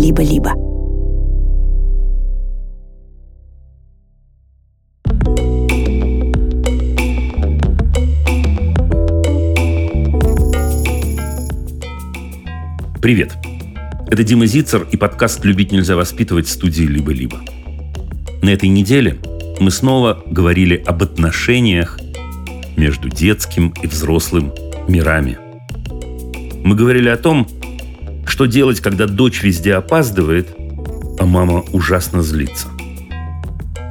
«Либо-либо». Привет! Это Дима Зицер и подкаст «Любить нельзя воспитывать» студии «Либо-либо». На этой неделе мы снова говорили об отношениях между детским и взрослым мирами. Мы говорили о том, что делать, когда дочь везде опаздывает, а мама ужасно злится.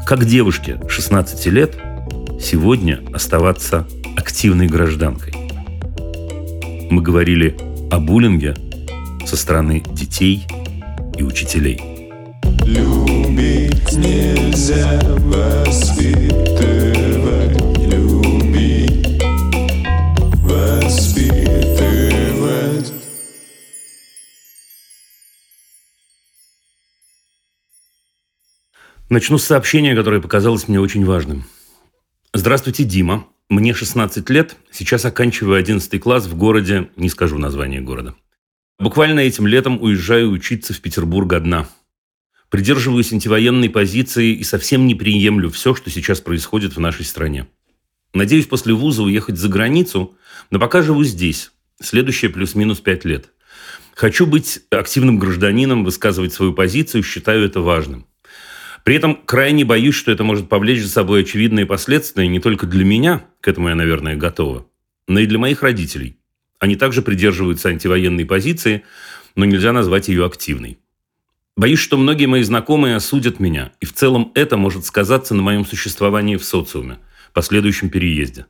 Как девушке 16 лет сегодня оставаться активной гражданкой. Мы говорили о буллинге – со стороны детей и учителей. Любить нельзя воспитывать, Начну с сообщения, которое показалось мне очень важным. Здравствуйте, Дима. Мне 16 лет. Сейчас оканчиваю 11 класс в городе, не скажу название города. Буквально этим летом уезжаю учиться в Петербург одна. Придерживаюсь антивоенной позиции и совсем не приемлю все, что сейчас происходит в нашей стране. Надеюсь после вуза уехать за границу, но пока живу здесь. Следующие плюс-минус пять лет. Хочу быть активным гражданином, высказывать свою позицию, считаю это важным. При этом крайне боюсь, что это может повлечь за собой очевидные последствия не только для меня, к этому я, наверное, готова, но и для моих родителей. Они также придерживаются антивоенной позиции, но нельзя назвать ее активной. Боюсь, что многие мои знакомые осудят меня, и в целом это может сказаться на моем существовании в социуме, последующем переезде.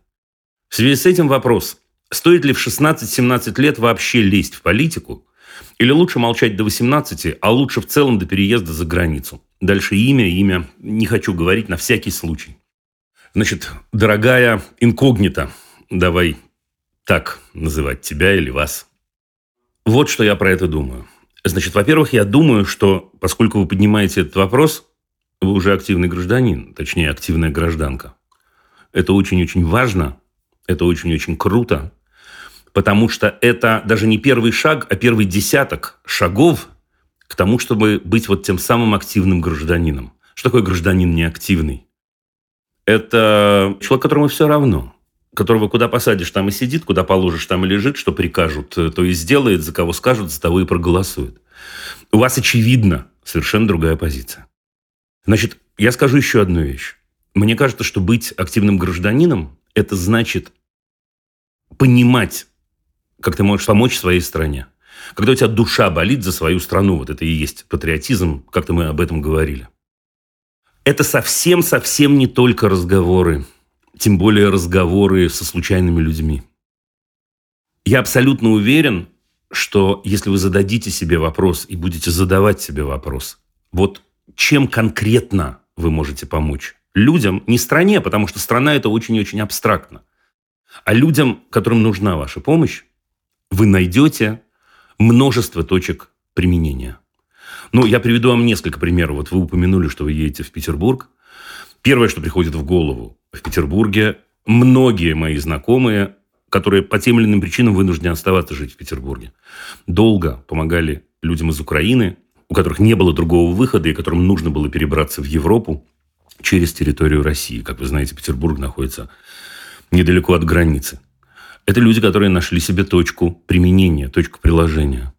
В связи с этим вопрос, стоит ли в 16-17 лет вообще лезть в политику, или лучше молчать до 18, а лучше в целом до переезда за границу. Дальше имя, имя, не хочу говорить на всякий случай. Значит, дорогая инкогнита, давай так называть тебя или вас. Вот что я про это думаю. Значит, во-первых, я думаю, что поскольку вы поднимаете этот вопрос, вы уже активный гражданин, точнее, активная гражданка. Это очень-очень важно, это очень-очень круто, потому что это даже не первый шаг, а первый десяток шагов к тому, чтобы быть вот тем самым активным гражданином. Что такое гражданин неактивный? Это человек, которому все равно – которого куда посадишь, там и сидит, куда положишь, там и лежит, что прикажут, э, то и сделает, за кого скажут, за того и проголосует. У вас, очевидно, совершенно другая позиция. Значит, я скажу еще одну вещь. Мне кажется, что быть активным гражданином – это значит понимать, как ты можешь помочь своей стране. Когда у тебя душа болит за свою страну, вот это и есть патриотизм, как-то мы об этом говорили. Это совсем-совсем не только разговоры тем более разговоры со случайными людьми. Я абсолютно уверен, что если вы зададите себе вопрос и будете задавать себе вопрос, вот чем конкретно вы можете помочь людям, не стране, потому что страна это очень и очень абстрактно, а людям, которым нужна ваша помощь, вы найдете множество точек применения. Ну, я приведу вам несколько примеров. Вот вы упомянули, что вы едете в Петербург. Первое, что приходит в голову, в Петербурге многие мои знакомые, которые по тем или иным причинам вынуждены оставаться жить в Петербурге, долго помогали людям из Украины, у которых не было другого выхода и которым нужно было перебраться в Европу через территорию России. Как вы знаете, Петербург находится недалеко от границы. Это люди, которые нашли себе точку применения, точку приложения.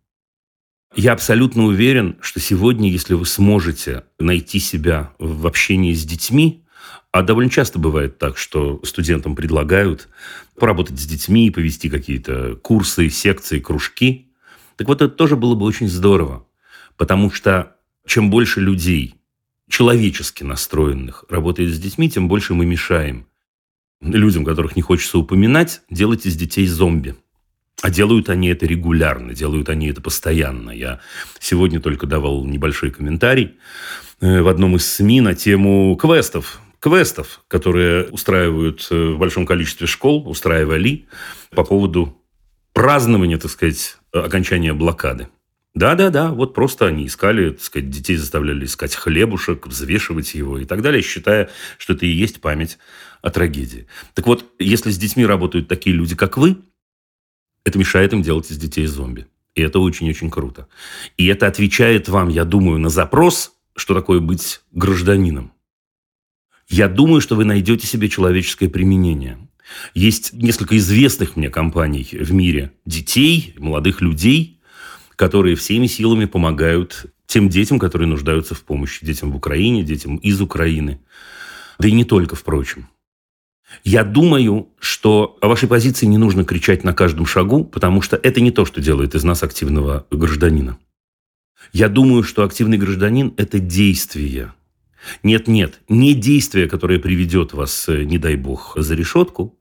Я абсолютно уверен, что сегодня, если вы сможете найти себя в общении с детьми, а довольно часто бывает так, что студентам предлагают поработать с детьми, повести какие-то курсы, секции, кружки. Так вот, это тоже было бы очень здорово. Потому что чем больше людей, человечески настроенных, работает с детьми, тем больше мы мешаем людям, которых не хочется упоминать, делать из детей зомби. А делают они это регулярно, делают они это постоянно. Я сегодня только давал небольшой комментарий э, в одном из СМИ на тему квестов квестов, которые устраивают э, в большом количестве школ, устраивали по поводу празднования, так сказать, окончания блокады. Да-да-да, вот просто они искали, так сказать, детей заставляли искать хлебушек, взвешивать его и так далее, считая, что это и есть память о трагедии. Так вот, если с детьми работают такие люди, как вы, это мешает им делать из детей зомби. И это очень-очень круто. И это отвечает вам, я думаю, на запрос, что такое быть гражданином. Я думаю, что вы найдете себе человеческое применение. Есть несколько известных мне компаний в мире детей, молодых людей, которые всеми силами помогают тем детям, которые нуждаются в помощи. Детям в Украине, детям из Украины. Да и не только, впрочем. Я думаю, что о вашей позиции не нужно кричать на каждом шагу, потому что это не то, что делает из нас активного гражданина. Я думаю, что активный гражданин – это действие. Нет-нет, не действие, которое приведет вас, э, не дай бог, за решетку,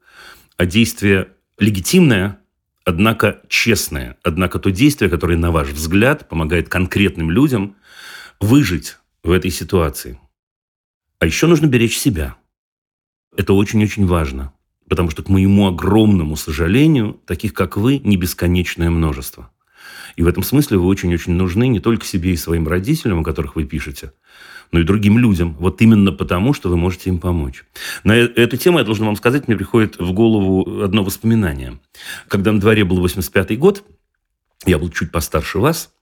а действие легитимное, однако честное. Однако то действие, которое, на ваш взгляд, помогает конкретным людям выжить в этой ситуации. А еще нужно беречь себя. Это очень-очень важно. Потому что, к моему огромному сожалению, таких, как вы, не бесконечное множество. И в этом смысле вы очень-очень нужны не только себе и своим родителям, о которых вы пишете, но и другим людям. Вот именно потому, что вы можете им помочь. На э, эту тему, я должен вам сказать, мне приходит в голову одно воспоминание. Когда на дворе был 85-й год, я был чуть постарше вас.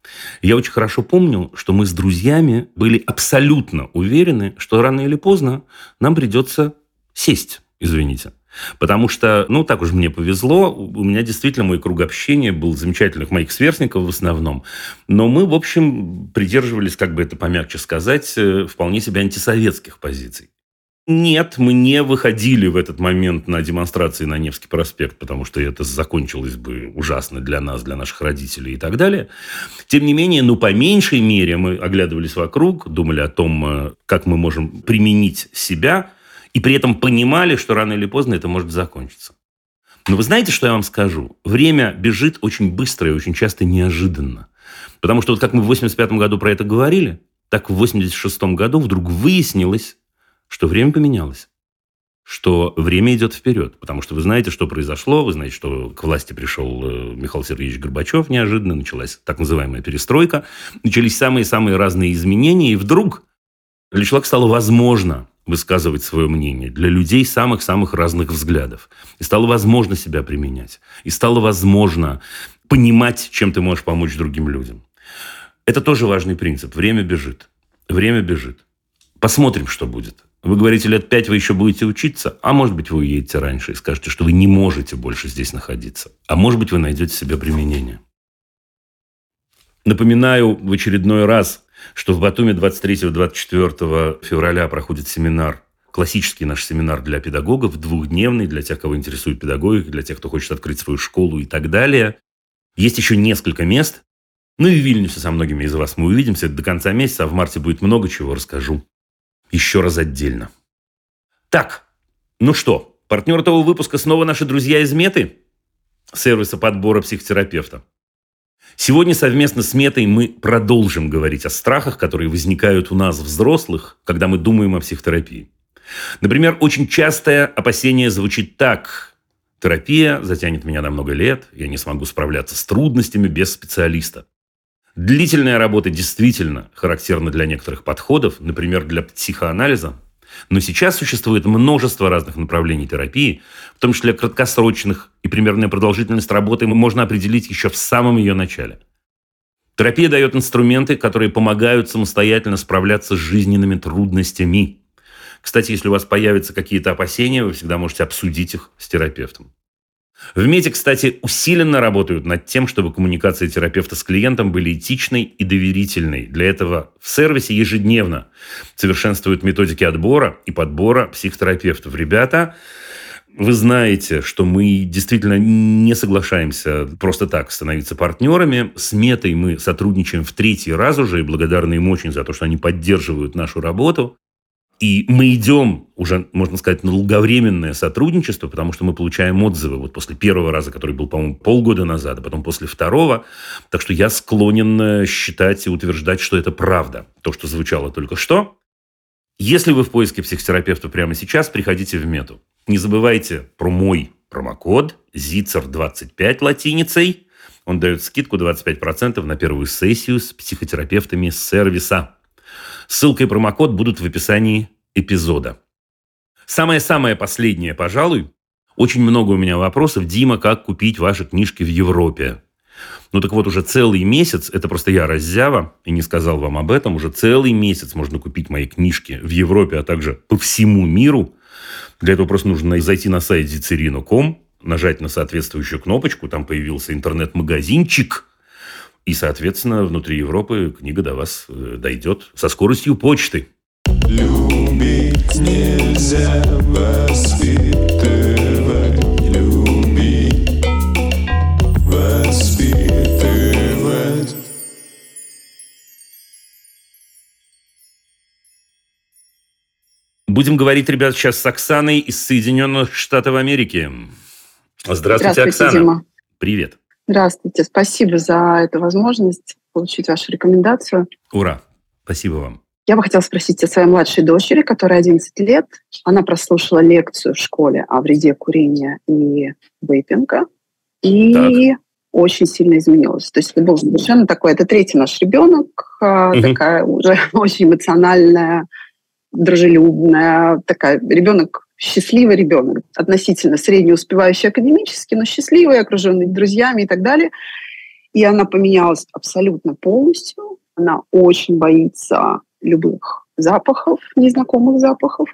Я очень хорошо помню, что мы с друзьями были абсолютно уверены, что рано или поздно нам придется сесть, извините. Потому что, ну, так уж мне повезло, у меня действительно мой круг общения был замечательных моих сверстников в основном, но мы, в общем, придерживались, как бы это помягче сказать, э, вполне себе антисоветских позиций. Нет, мы не выходили в этот момент на демонстрации на Невский проспект, потому что это закончилось бы ужасно для нас, для наших родителей и так далее. Тем не менее, ну, по меньшей мере мы оглядывались вокруг, думали о том, э, как мы можем применить себя – и при этом понимали, что рано или поздно это может закончиться. Но вы знаете, что я вам скажу? Время бежит очень быстро и очень часто неожиданно. Потому что вот как мы в 85 году про это говорили, так в 86 году вдруг выяснилось, что время поменялось. Что время идет вперед. Потому что вы знаете, что произошло. Вы знаете, что к власти пришел э, Михаил Сергеевич Горбачев неожиданно. Началась так называемая перестройка. Начались самые-самые разные изменения. И вдруг для человека стало возможно высказывать свое мнение для людей самых-самых разных взглядов. И стало возможно себя применять. И стало возможно понимать, чем ты можешь помочь другим людям. Это тоже важный принцип. Время бежит. Время бежит. Посмотрим, что будет. Вы говорите, лет пять вы еще будете учиться, а может быть, вы уедете раньше и скажете, что вы не можете больше здесь находиться. А может быть, вы найдете себе применение. Напоминаю в очередной раз, что в Батуме 23-24 февраля проходит семинар классический наш семинар для педагогов, двухдневный, для тех, кого интересует педагогика, для тех, кто хочет открыть свою школу и так далее. Есть еще несколько мест. Ну и в Вильнюсе со многими из вас мы увидимся до конца месяца, а в марте будет много чего, расскажу еще раз отдельно. Так, ну что, партнер этого выпуска снова наши друзья из Меты, сервиса подбора психотерапевта. Сегодня совместно с Метой мы продолжим говорить о страхах, которые возникают у нас, взрослых, когда мы думаем о психотерапии. Например, очень частое опасение звучит так. Терапия затянет меня на много лет, я не смогу справляться с трудностями без специалиста. Длительная работа действительно характерна для некоторых подходов, например, для психоанализа, но сейчас существует множество разных направлений терапии, в том числе краткосрочных, и примерная продолжительность работы можно определить еще в самом ее начале. Терапия дает инструменты, которые помогают самостоятельно справляться с жизненными трудностями. Кстати, если у вас появятся какие-то опасения, вы всегда можете обсудить их с терапевтом. В МЕТе, кстати, усиленно работают над тем, чтобы коммуникация терапевта с клиентом были этичной и доверительной. Для этого в сервисе ежедневно совершенствуют методики отбора и подбора психотерапевтов. Ребята, вы знаете, что мы действительно не соглашаемся просто так становиться партнерами. С Метой мы сотрудничаем в третий раз уже и благодарны им очень за то, что они поддерживают нашу работу. И мы идем уже, можно сказать, на долговременное сотрудничество, потому что мы получаем отзывы вот после первого раза, который был, по-моему, полгода назад, а потом после второго. Так что я склонен э, считать и утверждать, что это правда. То, что звучало только что. Если вы в поиске психотерапевта прямо сейчас, приходите в Мету. Не забывайте про мой промокод ZICER25 латиницей. Он дает скидку 25% на первую сессию с психотерапевтами сервиса. Ссылка и промокод будут в описании эпизода. Самое-самое последнее, пожалуй. Очень много у меня вопросов. Дима, как купить ваши книжки в Европе? Ну так вот, уже целый месяц, это просто я раззява и не сказал вам об этом, уже целый месяц можно купить мои книжки в Европе, а также по всему миру. Для этого просто нужно зайти на сайт zicерino.com, нажать на соответствующую кнопочку, там появился интернет-магазинчик, и, соответственно, внутри Европы книга до вас э, дойдет со скоростью почты. Любить нельзя воспитывать, любить, воспитывать. Будем говорить, ребят, сейчас с Оксаной из Соединенных Штатов Америки. Здравствуйте, Здравствуйте Оксана. Дима. Привет. Здравствуйте. Спасибо за эту возможность получить вашу рекомендацию. Ура. Спасибо вам. Я бы хотела спросить о своей младшей дочери, которая 11 лет. Она прослушала лекцию в школе о вреде курения и вейпинга. И так. очень сильно изменилась. То есть это был совершенно такой, это третий наш ребенок, угу. такая уже очень эмоциональная, дружелюбная, такая ребенок счастливый ребенок, относительно среднеуспевающий академически, но счастливый, окруженный друзьями и так далее. И она поменялась абсолютно полностью. Она очень боится любых запахов, незнакомых запахов.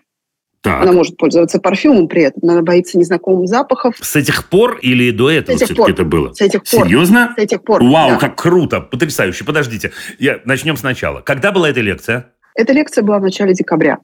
Так. Она может пользоваться парфюмом при этом, но она боится незнакомых запахов. С этих пор или до этого все-таки это было? С этих пор. Серьезно? С этих пор, Вау, да. как круто, потрясающе. Подождите, я, начнем сначала. Когда была эта лекция? Эта лекция была в начале декабря.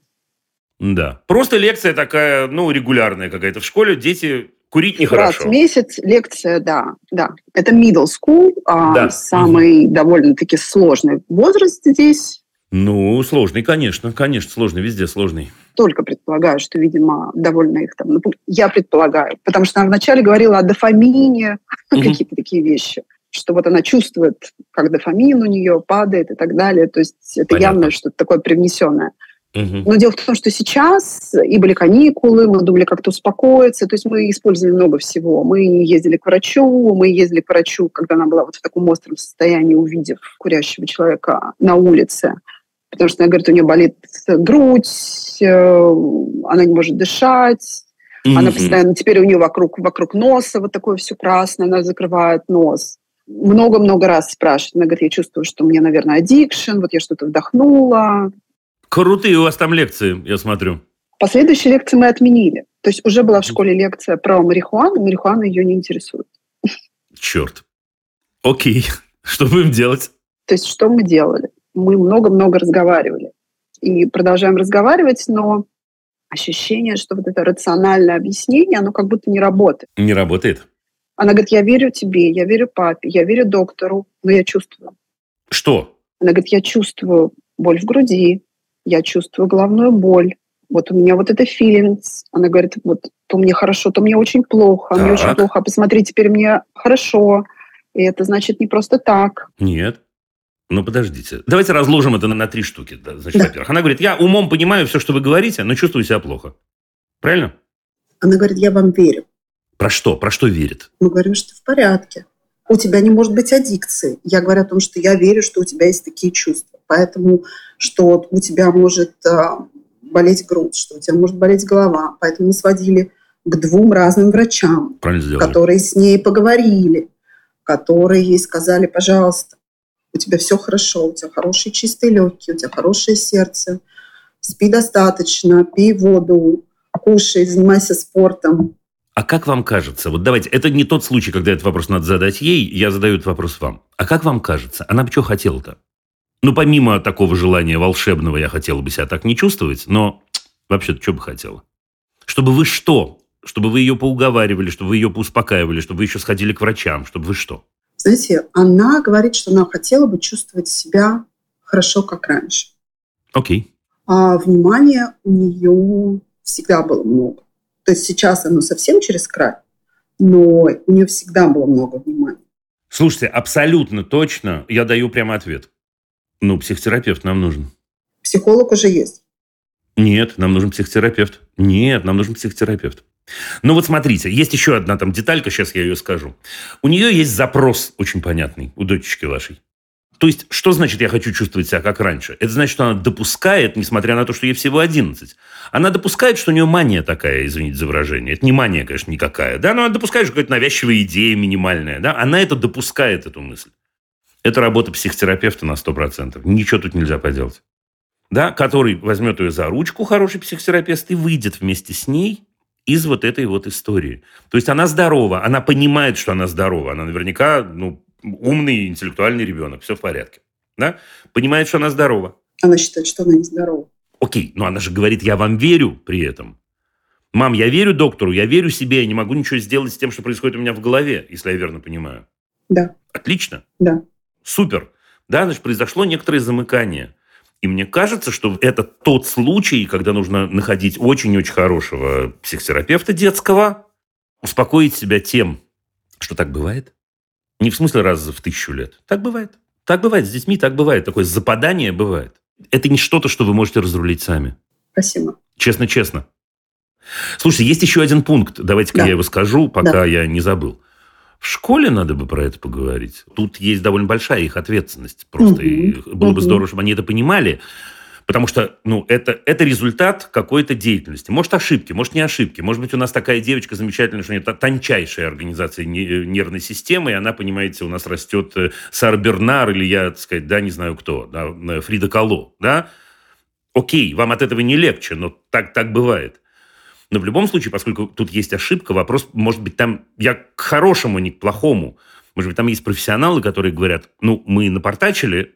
Да. Просто лекция такая, ну, регулярная какая-то. В школе дети курить нехорошо. Раз в месяц лекция, да, да. Это middle school, а да. самый угу. довольно-таки сложный возраст здесь. Ну, сложный, конечно, конечно, сложный, везде сложный. Только предполагаю, что, видимо, довольно их там... Я предполагаю, потому что она вначале говорила о дофамине, угу. какие-то такие вещи что вот она чувствует, как дофамин у нее падает и так далее. То есть это Понятно. явно что-то такое привнесенное. Но дело в том, что сейчас и были каникулы, мы думали как-то успокоиться, то есть мы использовали много всего. Мы ездили к врачу, мы ездили к врачу, когда она была вот в таком остром состоянии, увидев курящего человека на улице. Потому что она говорит, у нее болит грудь, э, она не может дышать, mm-hmm. она постоянно, теперь у нее вокруг, вокруг носа вот такое все красное, она закрывает нос много-много раз спрашивает. Она говорит, я чувствую, что мне, наверное, аддикшн, вот я что-то вдохнула, Крутые у вас там лекции, я смотрю. Последующие лекции мы отменили. То есть уже была в школе лекция про марихуану, марихуана ее не интересует. Черт. Окей. Что будем делать? То есть что мы делали? Мы много-много разговаривали. И продолжаем разговаривать, но ощущение, что вот это рациональное объяснение, оно как будто не работает. Не работает? Она говорит, я верю тебе, я верю папе, я верю доктору, но я чувствую. Что? Она говорит, я чувствую боль в груди, я чувствую головную боль. Вот у меня вот это feelings. Она говорит, вот то мне хорошо, то мне очень плохо. Так. Мне очень плохо. А посмотри, теперь мне хорошо. И это значит не просто так. Нет. Ну, подождите. Давайте разложим это на, на три штуки. Значит, да. во-первых, она говорит, я умом понимаю все, что вы говорите, но чувствую себя плохо. Правильно? Она говорит, я вам верю. Про что? Про что верит? Мы говорим, что в порядке. У тебя не может быть аддикции. Я говорю о том, что я верю, что у тебя есть такие чувства. Поэтому, что у тебя может а, болеть грудь, что у тебя может болеть голова. Поэтому мы сводили к двум разным врачам, которые с ней поговорили, которые ей сказали, пожалуйста, у тебя все хорошо, у тебя хорошие чистые легкие, у тебя хорошее сердце, спи достаточно, пей воду, кушай, занимайся спортом. А как вам кажется, вот давайте, это не тот случай, когда этот вопрос надо задать ей, я задаю этот вопрос вам. А как вам кажется, она бы что хотела-то? Ну, помимо такого желания волшебного, я хотела бы себя так не чувствовать, но вообще-то что бы хотела? Чтобы вы что? Чтобы вы ее поуговаривали, чтобы вы ее поуспокаивали, чтобы вы еще сходили к врачам, чтобы вы что? Знаете, она говорит, что она хотела бы чувствовать себя хорошо, как раньше. Окей. А внимания у нее всегда было много. То есть сейчас оно совсем через край, но у нее всегда было много внимания. Слушайте, абсолютно точно я даю прямо ответ. Ну, психотерапевт нам нужен. Психолог уже есть. Нет, нам нужен психотерапевт. Нет, нам нужен психотерапевт. Ну вот смотрите, есть еще одна там деталька, сейчас я ее скажу. У нее есть запрос очень понятный, у дочечки вашей. То есть, что значит «я хочу чувствовать себя как раньше»? Это значит, что она допускает, несмотря на то, что ей всего 11, она допускает, что у нее мания такая, извините за выражение. Это не мания, конечно, никакая. Да, но она допускает, что какая-то навязчивая идея минимальная. Да? Она это допускает, эту мысль. Это работа психотерапевта на 100%. Ничего тут нельзя поделать. Да, который возьмет ее за ручку, хороший психотерапевт, и выйдет вместе с ней из вот этой вот истории. То есть она здорова, она понимает, что она здорова. Она наверняка ну, умный, интеллектуальный ребенок, все в порядке. Да? Понимает, что она здорова. Она считает, что она нездорова. Окей, но она же говорит, я вам верю при этом. Мам, я верю доктору, я верю себе, я не могу ничего сделать с тем, что происходит у меня в голове, если я верно понимаю. Да. Отлично. Да. Супер. Да, значит, произошло некоторое замыкание. И мне кажется, что это тот случай, когда нужно находить очень-очень хорошего психотерапевта детского, успокоить себя тем, что так бывает. Не в смысле раз в тысячу лет. Так бывает. Так бывает с детьми, так бывает. Такое западание бывает. Это не что-то, что вы можете разрулить сами. Спасибо. Честно-честно. Слушайте, есть еще один пункт. Давайте-ка да. я его скажу, пока да. я не забыл. В школе надо бы про это поговорить. Тут есть довольно большая их ответственность. Просто угу. было бы здорово, чтобы они это понимали. Потому что ну, это, это результат какой-то деятельности. Может, ошибки, может, не ошибки. Может быть, у нас такая девочка замечательная, что у нее тончайшая организация нервной системы, и она, понимаете, у нас растет э, Сар Бернар или я, так сказать, да, не знаю кто, да, э, Фрида Кало, да? Окей, вам от этого не легче, но так, так бывает. Но в любом случае, поскольку тут есть ошибка, вопрос, может быть, там я к хорошему, не к плохому. Может быть, там есть профессионалы, которые говорят, ну, мы напортачили,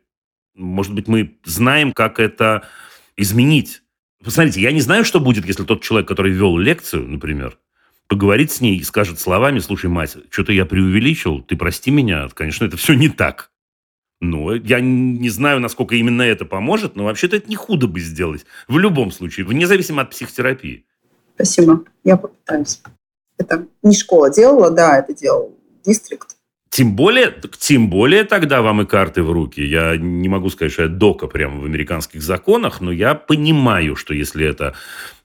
может быть, мы знаем, как это изменить. Посмотрите, я не знаю, что будет, если тот человек, который вел лекцию, например, поговорит с ней и скажет словами, слушай, мать, что-то я преувеличил, ты прости меня, конечно, это все не так. Ну, я не знаю, насколько именно это поможет, но вообще-то это не худо бы сделать. В любом случае, вне зависимости от психотерапии. Спасибо, я попытаюсь. Это не школа делала, да, это делал дистрикт. Тем более, тем более тогда вам и карты в руки. Я не могу сказать, что я дока прямо в американских законах, но я понимаю, что если это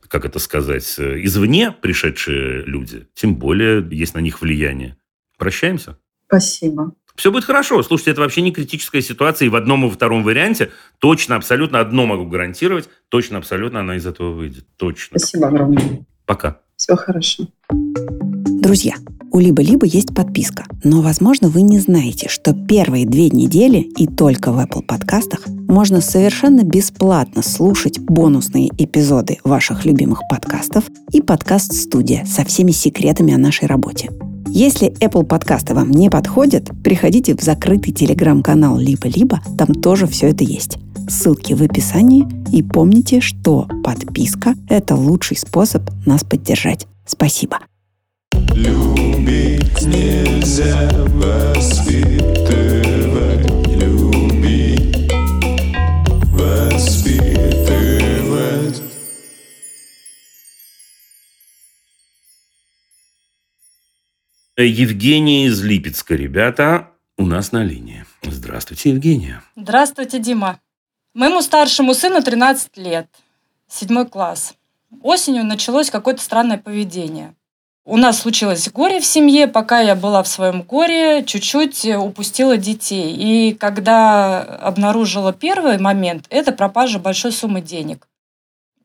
как это сказать, извне пришедшие люди, тем более есть на них влияние. Прощаемся? Спасибо. Все будет хорошо. Слушайте, это вообще не критическая ситуация. И в одном и во втором варианте точно, абсолютно одно могу гарантировать. Точно, абсолютно она из этого выйдет. Точно. Спасибо огромное. Пока. Все хорошо. Друзья, у «Либо-либо» есть подписка, но, возможно, вы не знаете, что первые две недели и только в Apple подкастах можно совершенно бесплатно слушать бонусные эпизоды ваших любимых подкастов и подкаст-студия со всеми секретами о нашей работе. Если Apple подкасты вам не подходят, приходите в закрытый телеграм-канал «Либо-либо», там тоже все это есть. Ссылки в описании. И помните, что подписка – это лучший способ нас поддержать. Спасибо. Любить нельзя воспитывать, Евгения из Липецка, ребята, у нас на линии. Здравствуйте, Евгения. Здравствуйте, Дима. Моему старшему сыну 13 лет, седьмой класс. Осенью началось какое-то странное поведение. У нас случилось горе в семье, пока я была в своем горе, чуть-чуть упустила детей. И когда обнаружила первый момент, это пропажа большой суммы денег.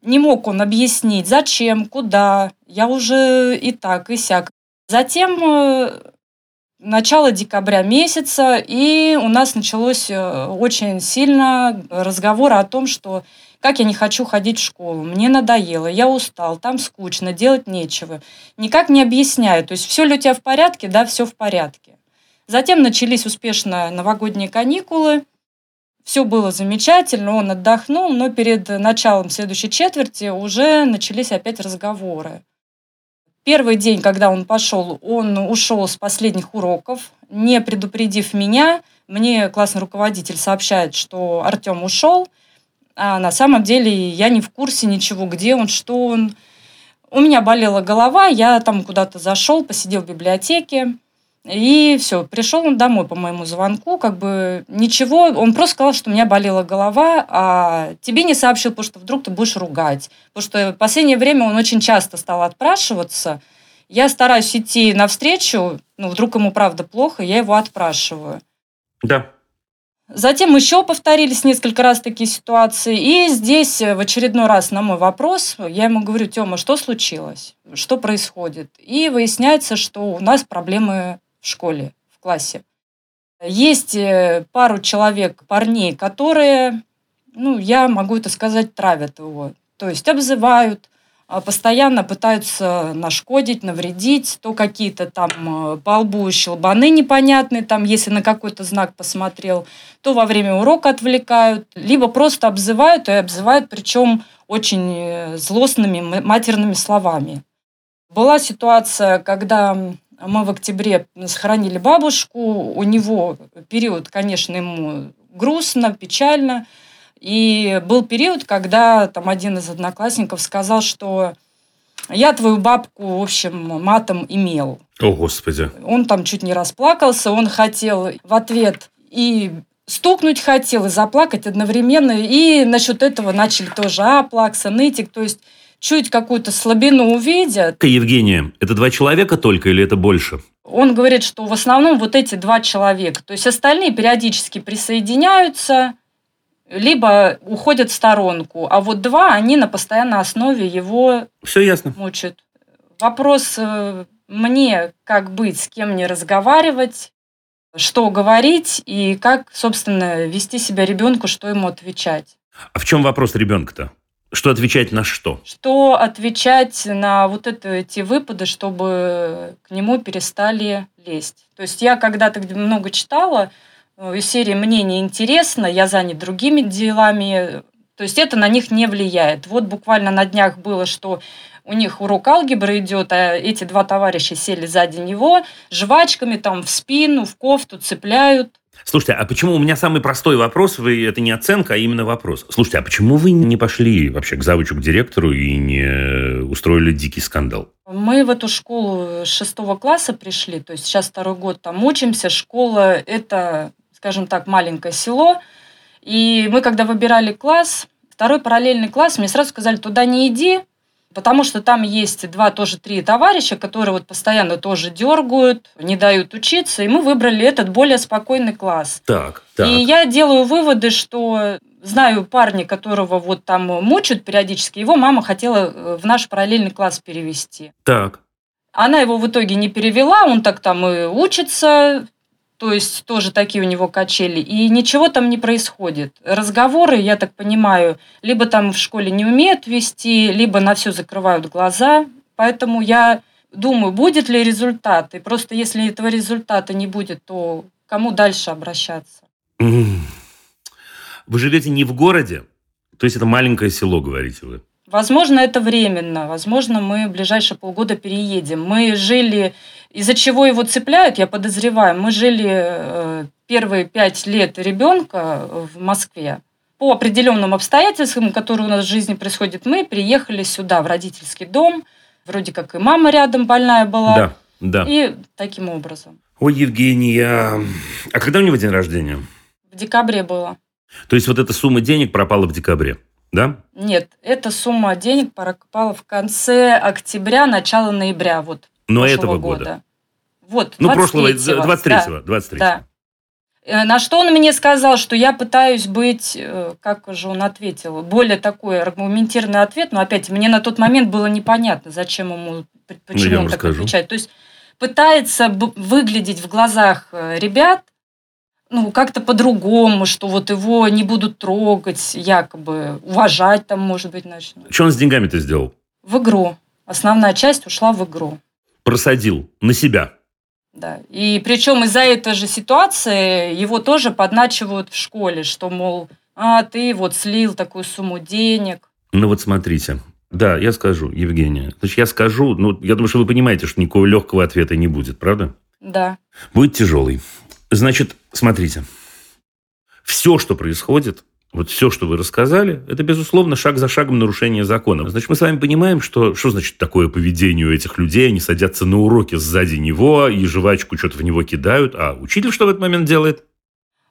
Не мог он объяснить, зачем, куда. Я уже и так, и сяк. Затем э, начало декабря месяца, и у нас началось э, очень сильно разговор о том, что как я не хочу ходить в школу, мне надоело, я устал, там скучно, делать нечего. Никак не объясняю, то есть все ли у тебя в порядке? Да, все в порядке. Затем начались успешно новогодние каникулы, все было замечательно, он отдохнул, но перед началом следующей четверти уже начались опять разговоры. Первый день, когда он пошел, он ушел с последних уроков, не предупредив меня. Мне классный руководитель сообщает, что Артем ушел – а на самом деле я не в курсе ничего, где он, что он. У меня болела голова, я там куда-то зашел, посидел в библиотеке. И все, пришел он домой по моему звонку, как бы ничего, он просто сказал, что у меня болела голова, а тебе не сообщил, потому что вдруг ты будешь ругать. Потому что в последнее время он очень часто стал отпрашиваться. Я стараюсь идти навстречу, ну, вдруг ему правда плохо, я его отпрашиваю. Да, Затем еще повторились несколько раз такие ситуации. И здесь в очередной раз на мой вопрос я ему говорю, Тёма, что случилось? Что происходит? И выясняется, что у нас проблемы в школе, в классе. Есть э, пару человек, парней, которые, ну, я могу это сказать, травят его. То есть обзывают, а, постоянно пытаются нашкодить, навредить, то какие-то там э, по лбу щелбаны непонятные, там, если на какой-то знак посмотрел, то во время урока отвлекают, либо просто обзывают, и обзывают, причем очень э, злостными матерными словами. Была ситуация, когда мы в октябре сохранили бабушку, у него период, конечно, ему грустно, печально – и был период, когда там один из одноклассников сказал, что я твою бабку, в общем, матом имел. О, Господи. Он там чуть не расплакался, он хотел в ответ и стукнуть хотел, и заплакать одновременно. И насчет этого начали тоже аплакса, нытик, то есть чуть какую-то слабину увидят. Евгения, это два человека только или это больше? Он говорит, что в основном вот эти два человека. То есть остальные периодически присоединяются, либо уходят в сторонку, а вот два, они на постоянной основе его Все ясно. мучают. Вопрос э, мне, как быть, с кем мне разговаривать, что говорить и как, собственно, вести себя ребенку, что ему отвечать. А в чем вопрос ребенка-то? Что отвечать на что? Что отвечать на вот это, эти выпады, чтобы к нему перестали лезть. То есть я когда-то много читала, Э, из серии «Мне не интересно, я занят другими делами». То есть это на них не влияет. Вот буквально на днях было, что у них урок алгебры идет, а эти два товарища сели сзади него, жвачками там в спину, в кофту цепляют. Слушайте, а почему у меня самый простой вопрос, вы это не оценка, а именно вопрос. Слушайте, а почему вы не пошли вообще к завучу, к директору и не устроили дикий скандал? Мы в эту школу с шестого класса пришли, то есть сейчас второй год там учимся. Школа – это скажем так, маленькое село. И мы, когда выбирали класс, второй параллельный класс, мне сразу сказали, туда не иди, потому что там есть два, тоже три товарища, которые вот постоянно тоже дергают, не дают учиться, и мы выбрали этот более спокойный класс. Так, так. И я делаю выводы, что знаю парня, которого вот там мучают периодически, его мама хотела э, в наш параллельный класс перевести. Так. Она его в итоге не перевела, он так там и учится, то есть тоже такие у него качели, и ничего там не происходит. Разговоры, я так понимаю, либо там в школе не умеют вести, либо на все закрывают глаза. Поэтому я думаю, будет ли результат. И просто если этого результата не будет, то кому дальше обращаться? Вы живете не в городе, то есть это маленькое село, говорите вы? Возможно, это временно. Возможно, мы в ближайшие полгода переедем. Мы жили из-за чего его цепляют, я подозреваю. Мы жили э, первые пять лет ребенка в Москве. По определенным обстоятельствам, которые у нас в жизни происходят, мы приехали сюда, в родительский дом. Вроде как и мама рядом больная была. Да, да. И таким образом. Ой, Евгения, а когда у него день рождения? В декабре было. То есть вот эта сумма денег пропала в декабре, да? Нет, эта сумма денег пропала в конце октября, начало ноября. Вот но этого года. года. Вот, Ну, прошлого, 23-го. 23 да. Э, на что он мне сказал, что я пытаюсь быть, э, как же он ответил, более такой аргументированный ответ, но опять мне на тот момент было непонятно, зачем ему, почему ну, он так отвечает. То есть пытается выглядеть в глазах э, ребят, ну, как-то по-другому, что вот его не будут трогать, якобы уважать там, может быть, начнут. Что он с деньгами-то сделал? В игру. Основная часть ушла в игру просадил на себя. Да. И причем из-за этой же ситуации его тоже подначивают в школе, что, мол, а ты вот слил такую сумму денег. Ну вот смотрите, да, я скажу, Евгения. Значит, я скажу, ну, я думаю, что вы понимаете, что никакого легкого ответа не будет, правда? Да. Будет тяжелый. Значит, смотрите. Все, что происходит, вот все, что вы рассказали, это, безусловно, шаг за шагом нарушение закона. Значит, мы с вами понимаем, что, что значит такое поведение у этих людей. Они садятся на уроке сзади него и жвачку что-то в него кидают. А учитель что в этот момент делает?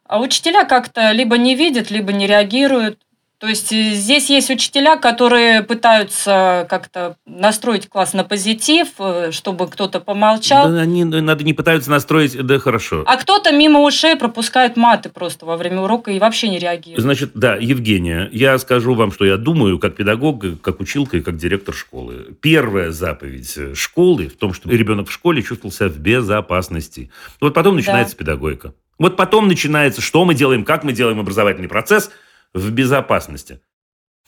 А учителя как-то либо не видят, либо не реагируют. То есть э, здесь есть учителя, которые пытаются как-то настроить класс на позитив, э, чтобы кто-то помолчал. Да, они, надо не пытаются настроить, да хорошо. А кто-то мимо ушей пропускает маты просто во время урока и вообще не реагирует. Значит, да, Евгения, я скажу вам, что я думаю, как педагог, как училка и как директор школы. Первая заповедь школы в том, чтобы ребенок в школе чувствовал себя в безопасности. Вот потом начинается да. педагогика. Вот потом начинается, что мы делаем, как мы делаем образовательный процесс – в безопасности.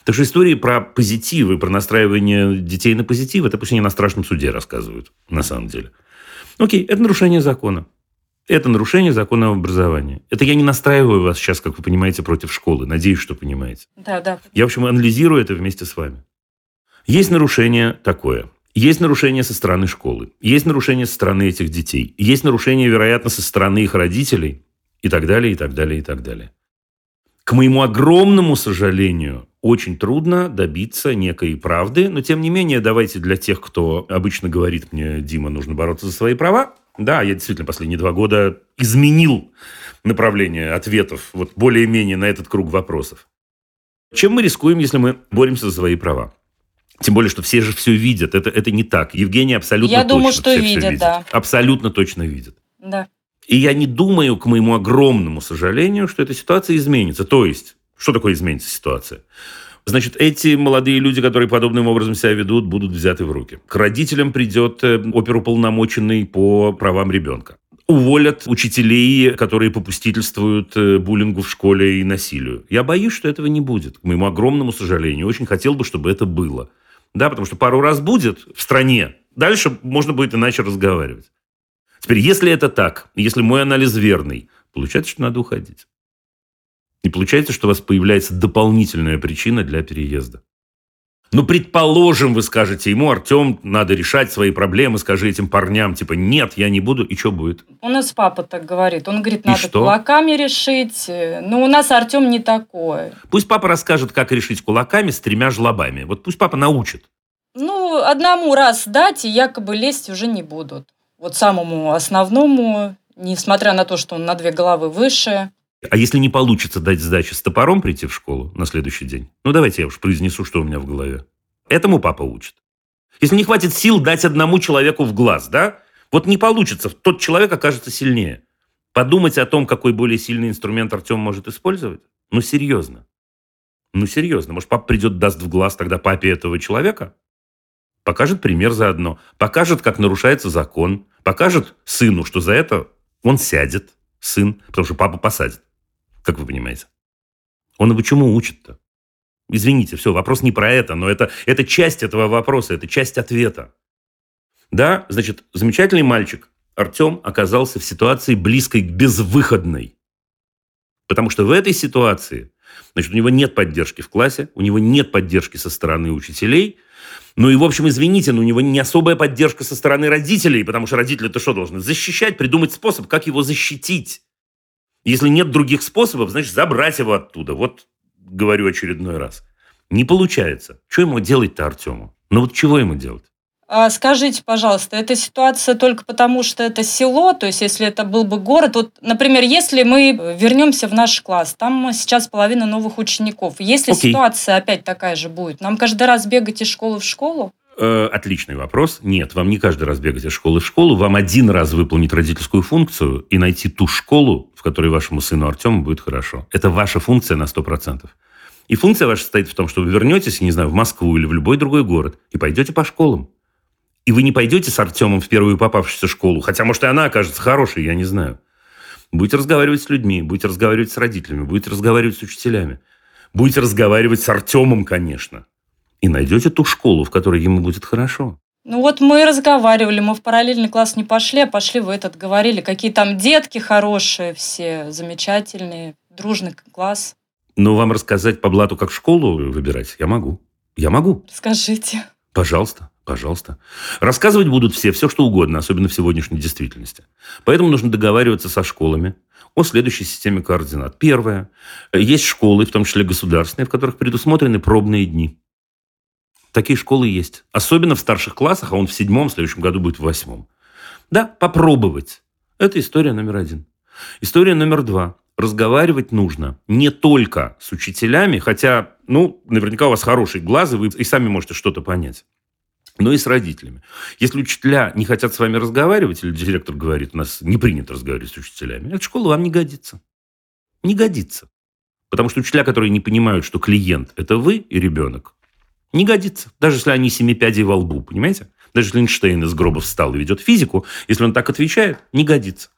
Так что истории про позитивы, про настраивание детей на позитив, это пусть они на страшном суде рассказывают, на самом деле. Окей, это нарушение закона. Это нарушение закона об образовании. Это я не настраиваю вас сейчас, как вы понимаете, против школы. Надеюсь, что понимаете. Да, да. Я, в общем, анализирую это вместе с вами. Есть нарушение такое. Есть нарушение со стороны школы. Есть нарушение со стороны этих детей. Есть нарушение, вероятно, со стороны их родителей. И так далее, и так далее, и так далее. К моему огромному сожалению, очень трудно добиться некой правды, но тем не менее, давайте для тех, кто обычно говорит мне, Дима, нужно бороться за свои права, да, я действительно последние два года изменил направление ответов вот более-менее на этот круг вопросов. Чем мы рискуем, если мы боремся за свои права? Тем более, что все же все видят. Это, это не так. Евгений абсолютно Я точно думаю, что все видят, все видит. да. Абсолютно точно видят. Да. И я не думаю, к моему огромному сожалению, что эта ситуация изменится. То есть, что такое изменится ситуация? Значит, эти молодые люди, которые подобным образом себя ведут, будут взяты в руки. К родителям придет э, оперуполномоченный по правам ребенка. Уволят учителей, которые попустительствуют э, буллингу в школе и насилию. Я боюсь, что этого не будет. К моему огромному сожалению. Очень хотел бы, чтобы это было. Да, потому что пару раз будет в стране. Дальше можно будет иначе разговаривать. Теперь, если это так, если мой анализ верный, получается, что надо уходить. И получается, что у вас появляется дополнительная причина для переезда. Ну, предположим, вы скажете ему, Артем, надо решать свои проблемы, скажи этим парням, типа, нет, я не буду, и что будет? У нас папа так говорит. Он говорит, надо кулаками решить. Но у нас Артем не такой. Пусть папа расскажет, как решить кулаками с тремя жлобами. Вот пусть папа научит. Ну, одному раз дать, и якобы лезть уже не будут вот самому основному, несмотря на то, что он на две головы выше. А если не получится дать сдачи с топором прийти в школу на следующий день? Ну, давайте я уж произнесу, что у меня в голове. Этому папа учит. Если не хватит сил дать одному человеку в глаз, да? Вот не получится, тот человек окажется сильнее. Подумать о том, какой более сильный инструмент Артем может использовать? Ну, серьезно. Ну, серьезно. Может, папа придет, даст в глаз тогда папе этого человека? Покажет пример заодно. Покажет, как нарушается закон покажет сыну, что за это он сядет, сын, потому что папа посадит. Как вы понимаете? Он его чему учит-то? Извините, все, вопрос не про это, но это, это часть этого вопроса, это часть ответа. Да, значит, замечательный мальчик Артем оказался в ситуации близкой к безвыходной. Потому что в этой ситуации, значит, у него нет поддержки в классе, у него нет поддержки со стороны учителей – ну и, в общем, извините, но у него не особая поддержка со стороны родителей, потому что родители-то что должны? Защищать, придумать способ, как его защитить. Если нет других способов, значит, забрать его оттуда. Вот говорю очередной раз. Не получается. Что ему делать-то Артему? Ну вот чего ему делать? А скажите, пожалуйста, эта ситуация только потому, что это село, то есть если это был бы город, вот, например, если мы вернемся в наш класс, там сейчас половина новых учеников, если okay. ситуация опять такая же будет, нам каждый раз бегать из школы в школу? Э, отличный вопрос. Нет, вам не каждый раз бегать из школы в школу, вам один раз выполнить родительскую функцию и найти ту школу, в которой вашему сыну Артему будет хорошо. Это ваша функция на 100%. И функция ваша состоит в том, что вы вернетесь, не знаю, в Москву или в любой другой город и пойдете по школам. И вы не пойдете с Артемом в первую попавшуюся школу, хотя, может, и она окажется хорошей, я не знаю. Будете разговаривать с людьми, будете разговаривать с родителями, будете разговаривать с учителями. Будете разговаривать с Артемом, конечно. И найдете ту школу, в которой ему будет хорошо. Ну вот мы разговаривали, мы в параллельный класс не пошли, а пошли в этот, говорили, какие там детки хорошие все, замечательные, дружный класс. Ну, вам рассказать по блату, как школу выбирать, я могу. Я могу. Скажите. Пожалуйста. Пожалуйста. Рассказывать будут все, все что угодно, особенно в сегодняшней действительности. Поэтому нужно договариваться со школами о следующей системе координат. Первое. Есть школы, в том числе государственные, в которых предусмотрены пробные дни. Такие школы есть. Особенно в старших классах, а он в седьмом, в следующем году будет в восьмом. Да, попробовать. Это история номер один. История номер два. разговаривать нужно не только с учителями, хотя, ну, наверняка у вас хороший глаз, и вы и сами можете что-то понять но и с родителями. Если учителя не хотят с вами разговаривать, или директор говорит, у нас не принято разговаривать с учителями, эта школа вам не годится. Не годится. Потому что учителя, которые не понимают, что клиент – это вы и ребенок, не годится. Даже если они семи пядей во лбу, понимаете? Даже если Эйнштейн из гроба встал и ведет физику, если он так отвечает, не годится.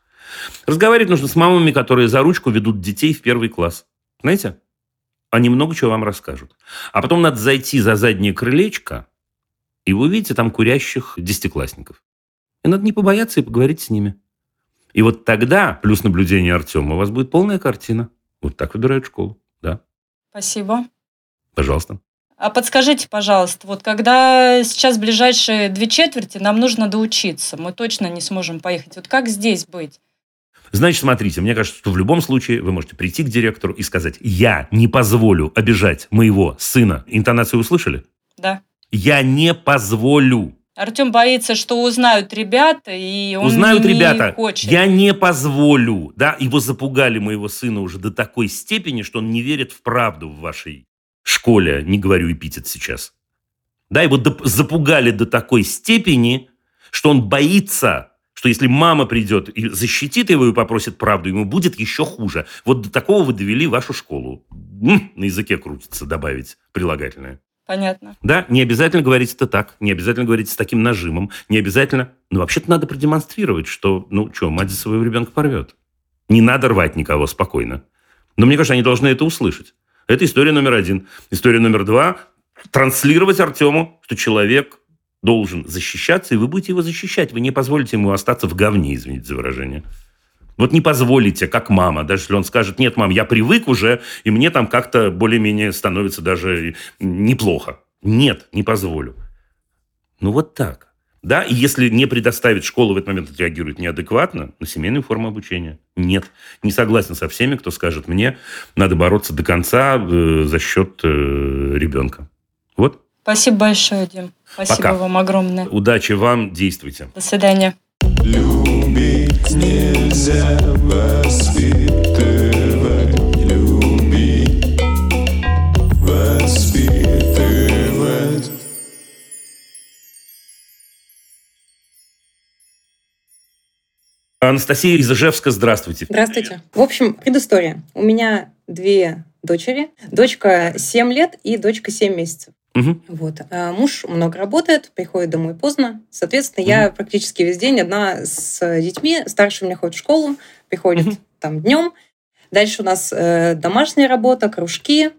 Разговаривать нужно с мамами, которые за ручку ведут детей в первый класс. Знаете? Они много чего вам расскажут. А потом надо зайти за заднее крылечко, и вы увидите там курящих десятиклассников. И надо не побояться и поговорить с ними. И вот тогда, плюс наблюдение Артема, у вас будет полная картина. Вот так выбирают школу, да. Спасибо. Пожалуйста. А подскажите, пожалуйста, вот когда сейчас ближайшие две четверти, нам нужно доучиться, мы точно не сможем поехать. Вот как здесь быть? Значит, смотрите, мне кажется, что в любом случае вы можете прийти к директору и сказать, я не позволю обижать моего сына. Интонацию услышали? Да. Я не позволю. Артем боится, что узнают ребята, и он Узнают не ребята. хочет. Я не позволю. Да, его запугали моего сына уже до такой степени, что он не верит в правду в вашей школе. Не говорю эпитет сейчас. Да, его доп- запугали до такой степени, что он боится, что если мама придет и защитит его и попросит правду, ему будет еще хуже. Вот до такого вы довели вашу школу. М, на языке крутится добавить прилагательное. Понятно. Да, не обязательно говорить это так, не обязательно говорить с таким нажимом, не обязательно... Но вообще-то надо продемонстрировать, что, ну, что, мать за своего ребенка порвет. Не надо рвать никого спокойно. Но мне кажется, они должны это услышать. Это история номер один. История номер два – транслировать Артему, что человек должен защищаться, и вы будете его защищать. Вы не позволите ему остаться в говне, извините за выражение. Вот не позволите, как мама, даже если он скажет, нет, мам, я привык уже, и мне там как-то более-менее становится даже неплохо. Нет, не позволю. Ну вот так. Да, и если не предоставить школу в этот момент отреагирует неадекватно на семейную форму обучения. Нет. Не согласен со всеми, кто скажет мне, надо бороться до конца э, за счет э, ребенка. Вот. Спасибо большое, Дим. Спасибо Пока. вам огромное. Удачи вам, действуйте. До свидания. Любить нельзя воспитывать, любить, воспитывать. Анастасия из здравствуйте. Здравствуйте. В общем, предыстория. У меня две дочери. Дочка 7 лет и дочка 7 месяцев. Мгм. Вот. А муж много работает, приходит домой поздно. Соответственно, я практически весь день одна с детьми. Старший у меня ходит в школу, приходит Мгм. там днем. Дальше у нас э, домашняя работа, кружки.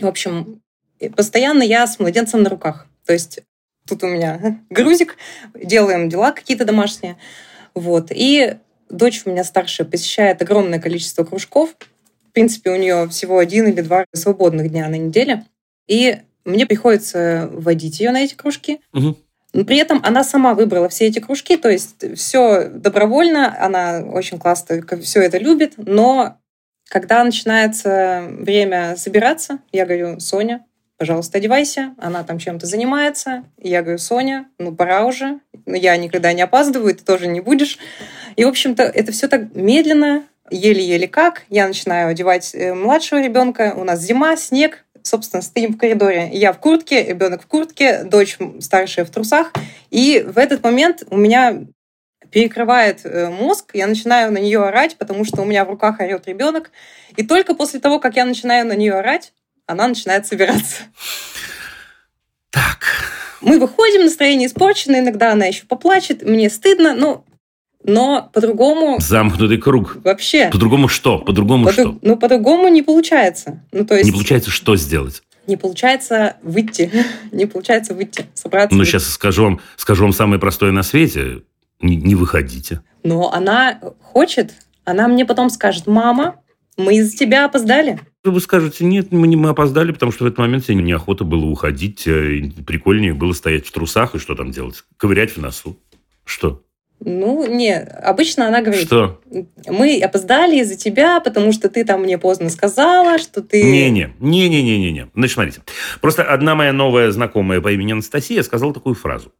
В общем, постоянно я с младенцем на руках. То есть тут у меня грузик, делаем дела какие-то домашние. Вот. И дочь у меня старшая посещает огромное количество кружков. В принципе, у нее всего один или два свободных дня на неделе. И мне приходится водить ее на эти кружки. Но при этом она сама выбрала все эти кружки, то есть все добровольно, она очень классно все это любит, но когда начинается время собираться, я говорю, Соня, пожалуйста, одевайся, она там чем-то занимается, и я говорю, Соня, ну пора уже, Ну, я никогда не опаздываю, ты тоже не будешь. И, в общем-то, это все так медленно, еле-еле как. Я начинаю одевать э, младшего ребенка, у нас зима, снег, собственно, стоим в коридоре. Я в куртке, ребенок в куртке, дочь старшая в трусах. И в этот момент у меня перекрывает э, мозг, я начинаю на нее орать, потому что у меня в руках орет ребенок. И только после того, как я начинаю на нее орать, она начинает собираться. Так, Мы выходим, настроение испорчено, иногда она еще поплачет, мне стыдно, но, но по-другому замкнутый круг. вообще... По-другому что? По-другому По- что? Ну, по-другому не получается. Ну, то есть Не получается что сделать? не получается выйти. не получается выйти, собраться. Ну, выйти. сейчас скажу вам, скажу вам самое простое на свете. Не, не выходите. Но она хочет, она мне потом скажет, мама, мы из-за тебя опоздали. Вы скажете, нет, мы, не, мы опоздали, потому что в этот момент тебе неохота было уходить. э, Прикольнее было стоять в трусах и что там делать? Ковырять в носу. Что? Ну, не, обычно она говорит, Что? мы опоздали из-за тебя, потому что ты там мне поздно сказала, что ты... Не-не, не-не-не-не-не. Значит, смотрите. Просто одна моя новая знакомая по имени Анастасия сказала такую фразу.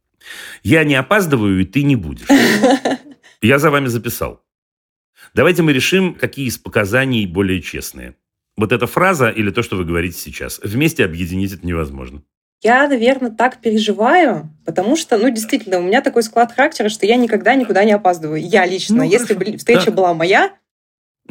Я не опаздываю, и ты не будешь. Я за вами записал. Давайте мы решим, какие из показаний более честные. Вот эта фраза или то, что вы говорите сейчас. Вместе объединить это невозможно. Я, наверное, так переживаю, потому что, ну, действительно, у меня такой склад характера, что я никогда никуда не опаздываю. Я лично. Ну, Если хорошо. бы встреча Так. была моя,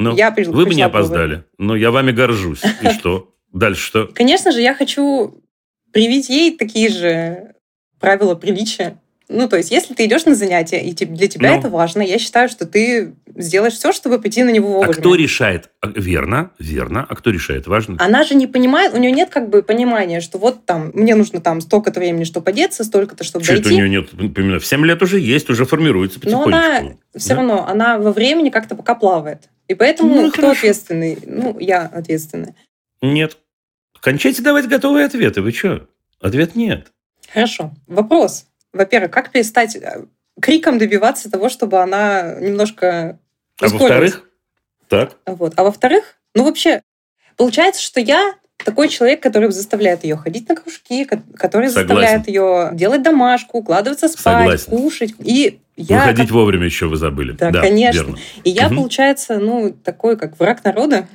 Ну, Я при- вы бы не пришла бы опоздали, но я вами горжусь. И что? Дальше что? конечно же, я хочу привить ей такие же правила приличия. Ну, то есть, если ты идешь на занятия, и для тебя Ну. это важно, я считаю, что ты сделаешь все, чтобы прийти на него А вовремя. кто решает? А, Верно, верно. А кто решает? Важно. Она же не понимает, у нее нет как бы понимания, что вот там, мне нужно там столько-то времени, чтобы одеться, столько-то, чтобы Что это у дойти. нее нет? Именно в 7 лет уже есть, уже формируется Но потихонечку. она все Да? равно, она во времени как-то пока плавает. И поэтому Ну, кто хорошо. ответственный? Ну, я ответственная. Нет. Кончайте давать готовые ответы. Вы что? Ответ нет. Хорошо. Вопрос. Во-первых, как перестать э, криком добиваться того, чтобы она немножко А во-вторых? Так. Вот. А во-вторых, ну вообще, получается, что я такой человек, который заставляет ее ходить на кружки, ко- который Согласен. заставляет ее делать домашку, укладываться спать, Согласен. кушать. И я, Выходить как- вовремя еще вы забыли. Да, конечно. Верно. и я Мгм. получается, ну, такой, как враг народа.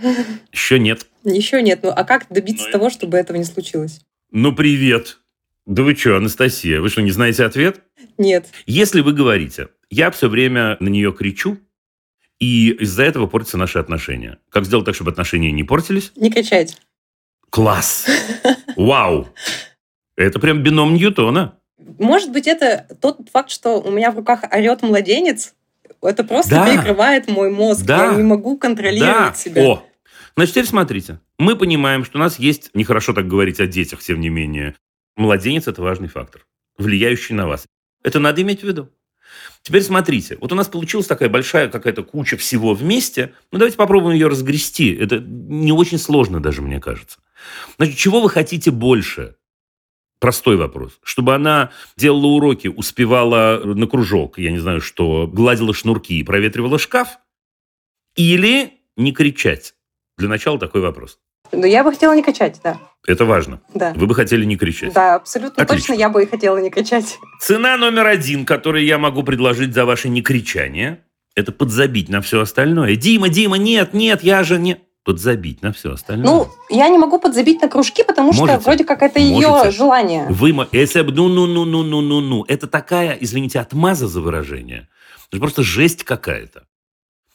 Еще нет. Еще нет. Ну, а как добиться Ну, того, чтобы этого не случилось? Ну, привет. Да вы что, Анастасия, вы что, не знаете ответ? Нет. Если вы говорите, я все время на нее кричу, и из-за этого портятся наши отношения. Как сделать так, чтобы отношения не портились? Не кричать. Класс! Вау! Это прям бином Ньютона. Может быть, это тот факт, что у меня в руках орет младенец, это просто Да. перекрывает мой мозг. Да. Я не могу контролировать Да. себя. О! Значит, теперь смотрите. Мы понимаем, что у нас есть, нехорошо так говорить о детях, тем не менее, младенец – это важный фактор, влияющий на вас. Это надо иметь в виду. Теперь смотрите, вот у нас получилась такая большая какая-то куча всего вместе. Ну, давайте попробуем ее разгрести. Это не очень сложно даже, мне кажется. Значит, чего вы хотите больше? Простой вопрос. Чтобы она делала уроки, успевала на кружок, я не знаю что, гладила шнурки и проветривала шкаф? Или не кричать? Для начала такой вопрос. Но я бы хотела не кричать, да. Это важно. Да. Вы бы хотели не кричать. Да, абсолютно Отлично. точно я бы и хотела не кричать. Цена номер один, которую я могу предложить за ваше некричание, это подзабить на все остальное. Дима, Дима, нет, нет, я же не... Подзабить на все остальное. Ну, я не могу подзабить на кружки, потому что Можете. вроде как это ее Можете. желание. Вы, если б- ну, ну, ну, ну, ну, ну, ну, это такая, извините, отмаза за выражение. Это просто жесть какая-то.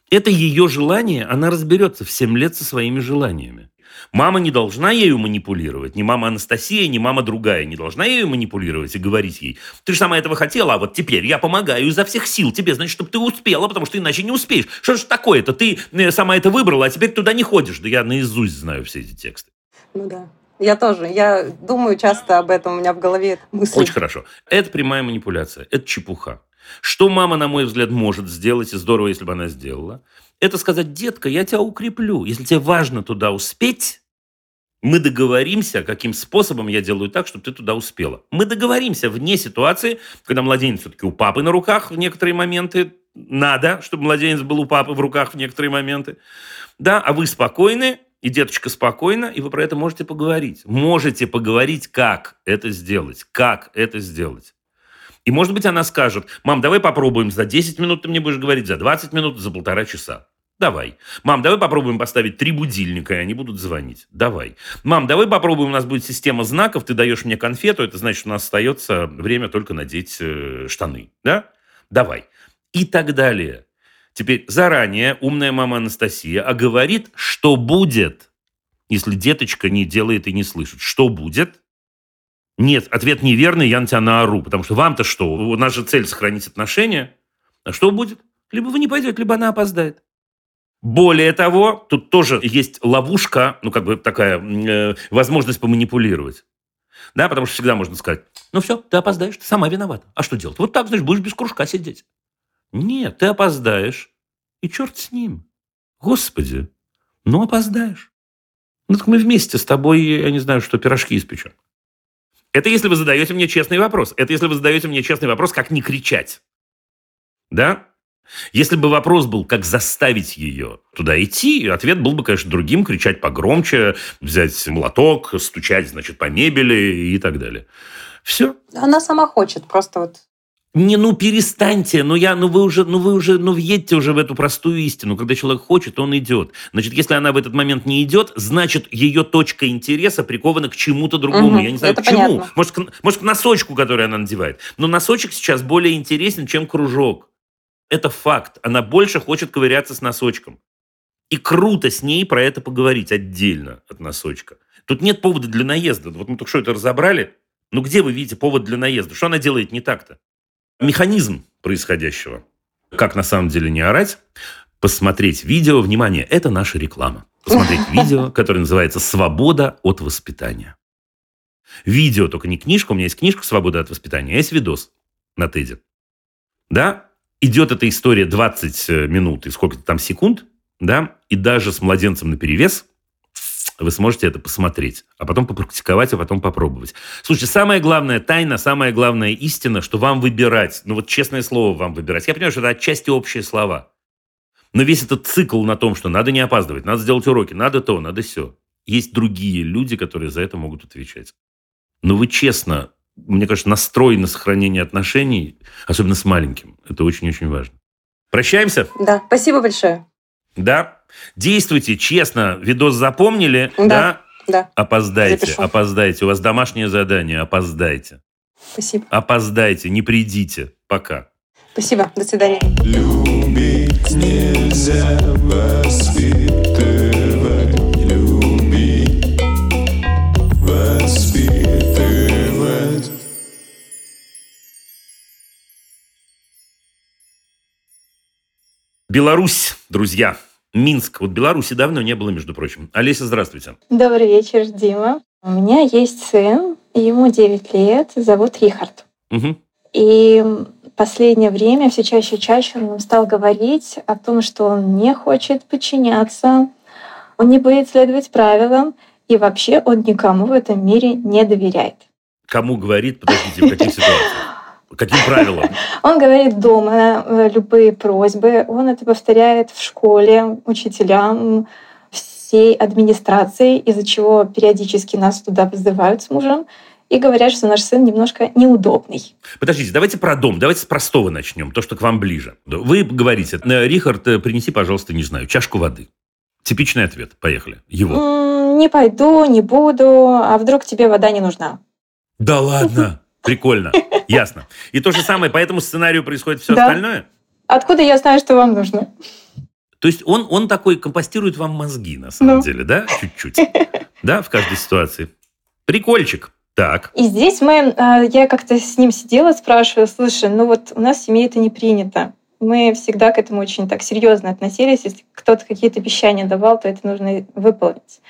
Это ее желание, она разберется в 7 лет со своими желаниями. Мама не должна ею манипулировать. Ни мама Анастасия, ни мама другая не должна ею манипулировать и говорить ей, ты же сама этого хотела, а вот теперь я помогаю изо всех сил тебе, значит, чтобы ты успела, потому что иначе не успеешь. Что же такое-то? Ты э, сама это выбрала, а теперь туда не ходишь. Да я наизусть знаю все эти тексты. Ну да. Я тоже. Я думаю часто об этом. У меня в голове мысли. Очень хорошо. Это прямая манипуляция. Это чепуха. Что мама, на мой взгляд, может сделать, и здорово, если бы она сделала, это сказать, детка, я тебя укреплю. Если тебе важно туда успеть, мы договоримся, каким способом я делаю так, чтобы ты туда успела. Мы договоримся вне ситуации, когда младенец все-таки у папы на руках в некоторые моменты. Надо, чтобы младенец был у папы в руках в некоторые моменты. Да, а вы спокойны, и деточка спокойна, и вы про это можете поговорить. Можете поговорить, как это сделать. Как это сделать. И, может быть, она скажет, мам, давай попробуем за 10 минут, ты мне будешь говорить, за 20 минут, за полтора часа. Давай. Мам, давай попробуем поставить три будильника, и они будут звонить. Давай. Мам, давай попробуем, у нас будет система знаков, ты даешь мне конфету, это значит, у нас остается время только надеть э, штаны. Да? Давай. И так далее. Теперь заранее умная мама Анастасия оговорит, что будет, если деточка не делает и не слышит. Что будет? Нет, ответ неверный, я на тебя наору. Потому что вам-то что? У нас же цель сохранить отношения. А что будет? Либо вы не пойдете, либо она опоздает. Более того, тут тоже есть ловушка, ну, как бы такая э, возможность поманипулировать. Да, потому что всегда можно сказать, ну все, ты опоздаешь, ты сама виновата. А что делать? Вот так, значит, будешь без кружка сидеть. Нет, ты опоздаешь, и черт с ним. Господи, ну опоздаешь. Ну так мы вместе с тобой, я не знаю, что пирожки испечем. Это если вы задаете мне честный вопрос. Это если вы задаете мне честный вопрос, как не кричать. Да? Если бы вопрос был, как заставить ее туда идти, ответ был бы, конечно, другим, кричать погромче, взять молоток, стучать, значит, по мебели и так далее. Все. Она сама хочет, просто вот Не, ну перестаньте, ну я, ну вы уже, ну вы уже, ну въедьте уже в эту простую истину. Когда человек хочет, он идет. Значит, если она в этот момент не идет, значит, ее точка интереса прикована к чему-то другому. Мгм, я не знаю, к чему. Может к, может, к носочку, который она надевает. Но носочек сейчас более интересен, чем кружок. Это факт. Она больше хочет ковыряться с носочком. И круто с ней про это поговорить отдельно от носочка. Тут нет повода для наезда. Вот мы только что это разобрали. Ну где вы видите повод для наезда? Что она делает не так-то? Механизм происходящего. Как на самом деле не орать? Посмотреть видео. Внимание, это наша реклама. Посмотреть видео, которое называется «Свобода от воспитания». Видео, только не книжка. У меня есть книжка «Свобода от воспитания», а есть видос на Теди. Да? Идет эта история 20 минут и сколько-то там секунд, да? И даже с младенцем на перевес вы сможете это посмотреть, а потом попрактиковать, а потом попробовать. Слушайте, самая главная тайна, самая главная истина, что вам выбирать, ну вот честное слово вам выбирать. Я понимаю, что это отчасти общие слова. Но весь этот цикл на том, что надо не опаздывать, надо сделать уроки, надо то, надо все. Есть другие люди, которые за это могут отвечать. Но вы честно, мне кажется, настрой на сохранение отношений, особенно с маленьким, это очень-очень важно. Прощаемся? Да, спасибо большое. Да? Действуйте честно. Видос запомнили? Да. Да, Опоздайте, Запишу. опоздайте. У вас домашнее задание. Опоздайте. спасибо. Опоздайте, не придите. Пока. Спасибо, до свидания. Любить нельзя воспитывать, Беларусь, друзья. Минск. Вот Беларуси давно не было, между прочим. Олеся, здравствуйте. Добрый вечер, Дима. У меня есть сын, ему 9 лет, зовут Рихард. Мгм. И последнее время все чаще и чаще он стал говорить о том, что он не хочет подчиняться, он не будет следовать правилам, и вообще он никому в этом мире не доверяет. Кому говорит, подождите, в каких ситуациях? Каким правилам? Он говорит дома э, любые просьбы, он это повторяет в школе учителям, всей администрации, из-за чего периодически нас туда вызывают с мужем и говорят, что наш сын немножко неудобный. Подождите, давайте про дом. Давайте с простого начнем. То, что к вам ближе. Вы говорите, «Э, Рихард, э, принеси, пожалуйста, не знаю, чашку воды. Типичный ответ. Поехали. Его. «М, Не пойду, не буду, а вдруг тебе вода не нужна? Да ладно. Прикольно. Ясно. И то же самое, по этому сценарию происходит все Да. остальное? Откуда я знаю, что вам нужно? То есть он, он такой компостирует вам мозги, на самом Ну. деле, да? Чуть-чуть. Да, в каждой ситуации. Прикольчик. Так. И здесь мы, э, я как-то с ним сидела, спрашиваю, слушай, ну вот у нас в семье это не принято. Мы всегда к этому очень так серьезно относились. Если кто-то какие-то обещания давал, то это нужно выполнить.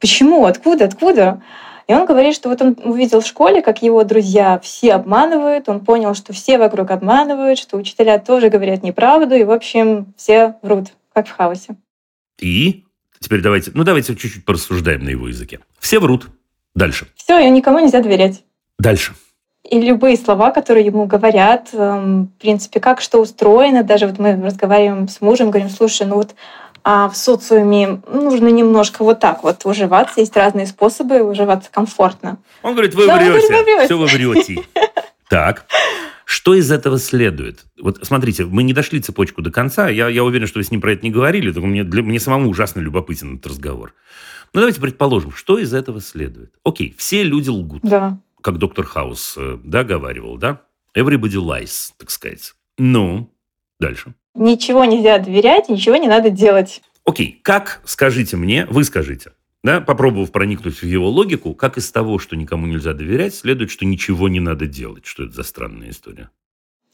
Почему? Откуда? Откуда? И он говорит, что вот он увидел в школе, как его друзья все обманывают, он понял, что все вокруг обманывают, что учителя тоже говорят неправду, и, в общем, все врут, как в хаосе. И теперь давайте, ну давайте чуть-чуть порассуждаем на его языке. Все врут. Дальше. Все, и никому нельзя доверять. Дальше. И любые слова, которые ему говорят, эм, в принципе, как что устроено, даже вот мы разговариваем с мужем, говорим, слушай, ну вот а в социуме нужно немножко вот так вот уживаться, есть разные способы уживаться комфортно. Он говорит, вы Да, врете. Все вы врете. Так. Что из этого следует? Вот смотрите, мы не дошли цепочку до конца. Я, я уверен, что вы с ним про это не говорили. Только мне, для, мне самому ужасно любопытен этот разговор. Ну, давайте предположим, что из этого следует. Окей, все люди лгут, Да. как доктор Хаус э, да, говаривал, да? Everybody lies, так сказать. Ну, дальше. Ничего нельзя доверять, ничего не надо делать. Окей, как, скажите мне, вы скажите, да, попробовав проникнуть в его логику, как из того, что никому нельзя доверять, следует, что ничего не надо делать. Что это за странная история?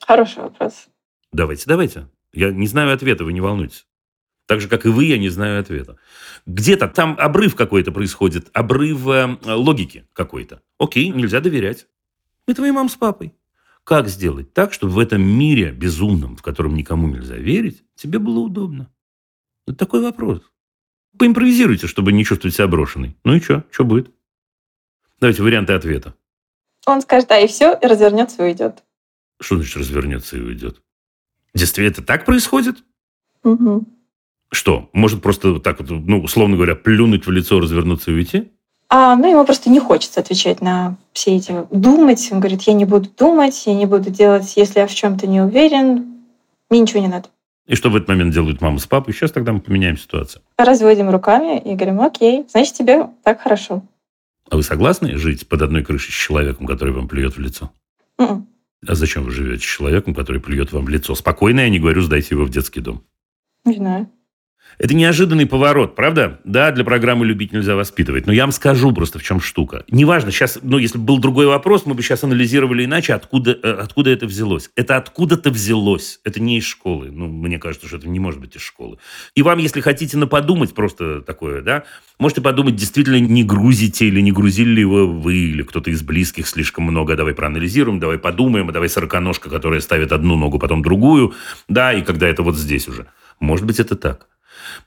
Хороший вопрос. Давайте, давайте. Я не знаю ответа, вы не волнуйтесь. Так же, как и вы, я не знаю ответа. Где-то там обрыв какой-то происходит, обрыв э, логики какой-то. Окей, нельзя доверять. Мы твои мам с папой. Как сделать так, чтобы в этом мире безумном, в котором никому нельзя верить, тебе было удобно? Это такой вопрос. Поимпровизируйте, чтобы не чувствовать себя брошенной. Ну и что? Что будет? Давайте варианты ответа. Он скажет, да, и все, и развернется и уйдет. Что значит развернется и уйдет? Действительно, это так происходит? Мгм. Что? Может просто вот так вот, ну, условно говоря, плюнуть в лицо, развернуться и уйти? А, ну, ему просто не хочется отвечать на все эти думать. Он говорит, я не буду думать, я не буду делать, если я в чем-то не уверен, мне ничего не надо. И что в этот момент делают мама с папой? Сейчас тогда мы поменяем ситуацию. Разводим руками и говорим, окей, значит, тебе так хорошо. А вы согласны жить под одной крышей с человеком, который вам плюет в лицо? М-м. А зачем вы живете с человеком, который плюет вам в лицо? Спокойно, я не говорю, сдайте его в детский дом. Не знаю. Это неожиданный поворот, правда? Да, для программы «Любить нельзя воспитывать». Но я вам скажу просто, в чем штука. Неважно, сейчас, ну, если бы был другой вопрос, мы бы сейчас анализировали иначе, откуда, э, откуда это взялось. Это откуда-то взялось. Это не из школы. Ну, мне кажется, что это не может быть из школы. И вам, если хотите наподумать просто такое, да, можете подумать, действительно не грузите или не грузили ли его вы или кто-то из близких слишком много. Давай проанализируем, давай подумаем, а давай сороконожка, которая ставит одну ногу, потом другую. Да, и когда это вот здесь уже. Может быть, это так.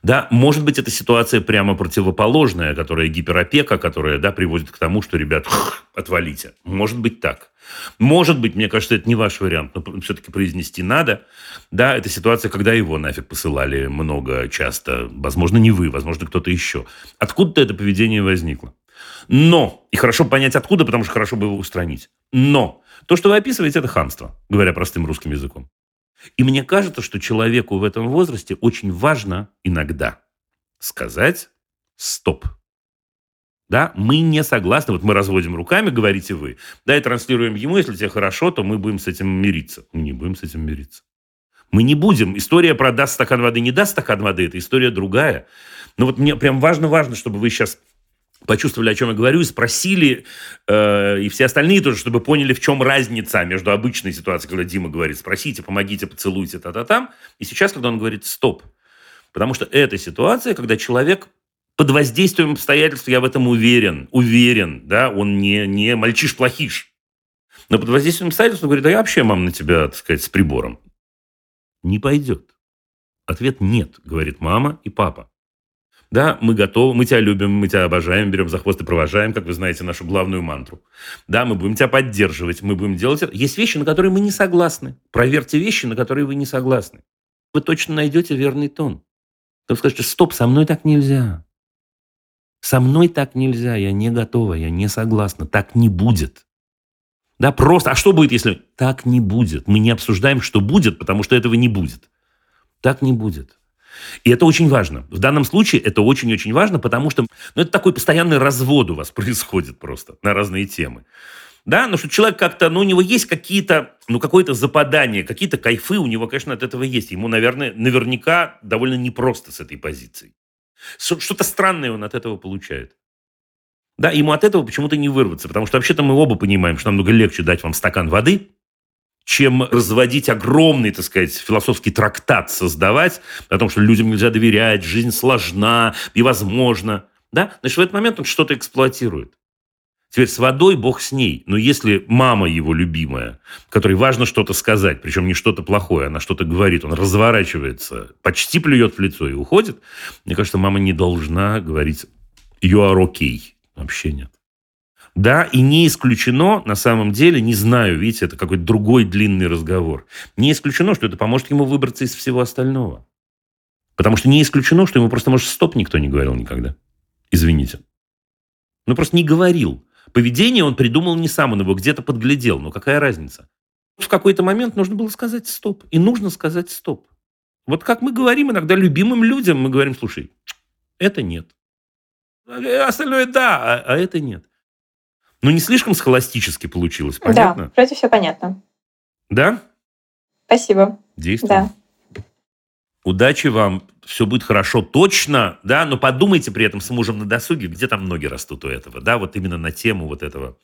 Да, может быть, это ситуация прямо противоположная, которая гиперопека, которая, да, приводит к тому, что, ребят, отвалите. Может быть так. Может быть, мне кажется, это не ваш вариант, но все-таки произнести надо. Да, это ситуация, когда его нафиг посылали много, часто. Возможно, не вы, возможно, кто-то еще. Откуда-то это поведение возникло. Но, и хорошо понять откуда, потому что хорошо бы его устранить. Но, то, что вы описываете, это хамство, говоря простым русским языком. И мне кажется, что человеку в этом возрасте очень важно иногда сказать «стоп». Да, мы не согласны. Вот мы разводим руками, говорите вы. Да, и транслируем ему, если тебе хорошо, то мы будем с этим мириться. Мы не будем с этим мириться. Мы не будем. История про даст стакан воды, не даст стакан воды, это история другая. Но вот мне прям важно-важно, чтобы вы сейчас почувствовали, о чем я говорю, и спросили, э, и все остальные тоже, чтобы поняли, в чем разница между обычной ситуацией, когда Дима говорит, спросите, помогите, поцелуйте, та-та-там, и сейчас, когда он говорит, стоп. Потому что это ситуация, когда человек под воздействием обстоятельств, я в этом уверен, уверен, да, он не, не мальчиш-плохиш. Но под воздействием обстоятельств он говорит, да я вообще, мам, на тебя, так сказать, с прибором. Не пойдет. Ответ нет, говорит мама и папа. Да, мы готовы, мы тебя любим, мы тебя обожаем, берем за хвост и провожаем, как вы знаете, нашу главную мантру. Да, мы будем тебя поддерживать, мы будем делать. Есть вещи, на которые мы не согласны. Проверьте вещи, на которые вы не согласны. Вы точно найдете верный тон. Вы скажете, стоп, со мной так нельзя. Со мной так нельзя, я не готова, я не согласна, так не будет. Да, просто, а что будет, если так не будет? Мы не обсуждаем, что будет, потому что этого не будет. Так не будет. И это очень важно. В данном случае это очень-очень важно, потому что ну, это такой постоянный развод у вас происходит просто на разные темы. Да, но что человек как-то, ну, у него есть какие-то, ну, какое-то западание, какие-то кайфы у него, конечно, от этого есть. Ему, наверное, наверняка довольно непросто с этой позицией. Что-то странное он от этого получает. Да, ему от этого почему-то не вырваться, потому что вообще-то мы оба понимаем, что намного легче дать вам стакан воды, чем разводить огромный, так сказать, философский трактат создавать о том, что людям нельзя доверять, жизнь сложна и возможно. Да? Значит, в этот момент он что-то эксплуатирует. Теперь с водой бог с ней. Но если мама его любимая, которой важно что-то сказать, причем не что-то плохое, она что-то говорит, он разворачивается, почти плюет в лицо и уходит, мне кажется, мама не должна говорить «you are okay». Вообще нет. Да, и не исключено, на самом деле, не знаю, видите, это какой-то другой длинный разговор, не исключено, что это поможет ему выбраться из всего остального. Потому что не исключено, что ему просто, может, стоп никто не говорил никогда. Извините. Ну, просто не говорил. Поведение он придумал не сам, он его где-то подглядел. Но какая разница? В какой-то момент нужно было сказать стоп. И нужно сказать стоп. Вот как мы говорим иногда любимым людям, мы говорим, слушай, это нет. Остальное да, а, а это нет. Ну, не слишком схоластически получилось, понятно? Да, вроде все понятно. Да? Спасибо. Действуем. Да. Удачи вам, все будет хорошо, точно, да, но подумайте при этом с мужем на досуге, где там ноги растут у этого, да, вот именно на тему вот этого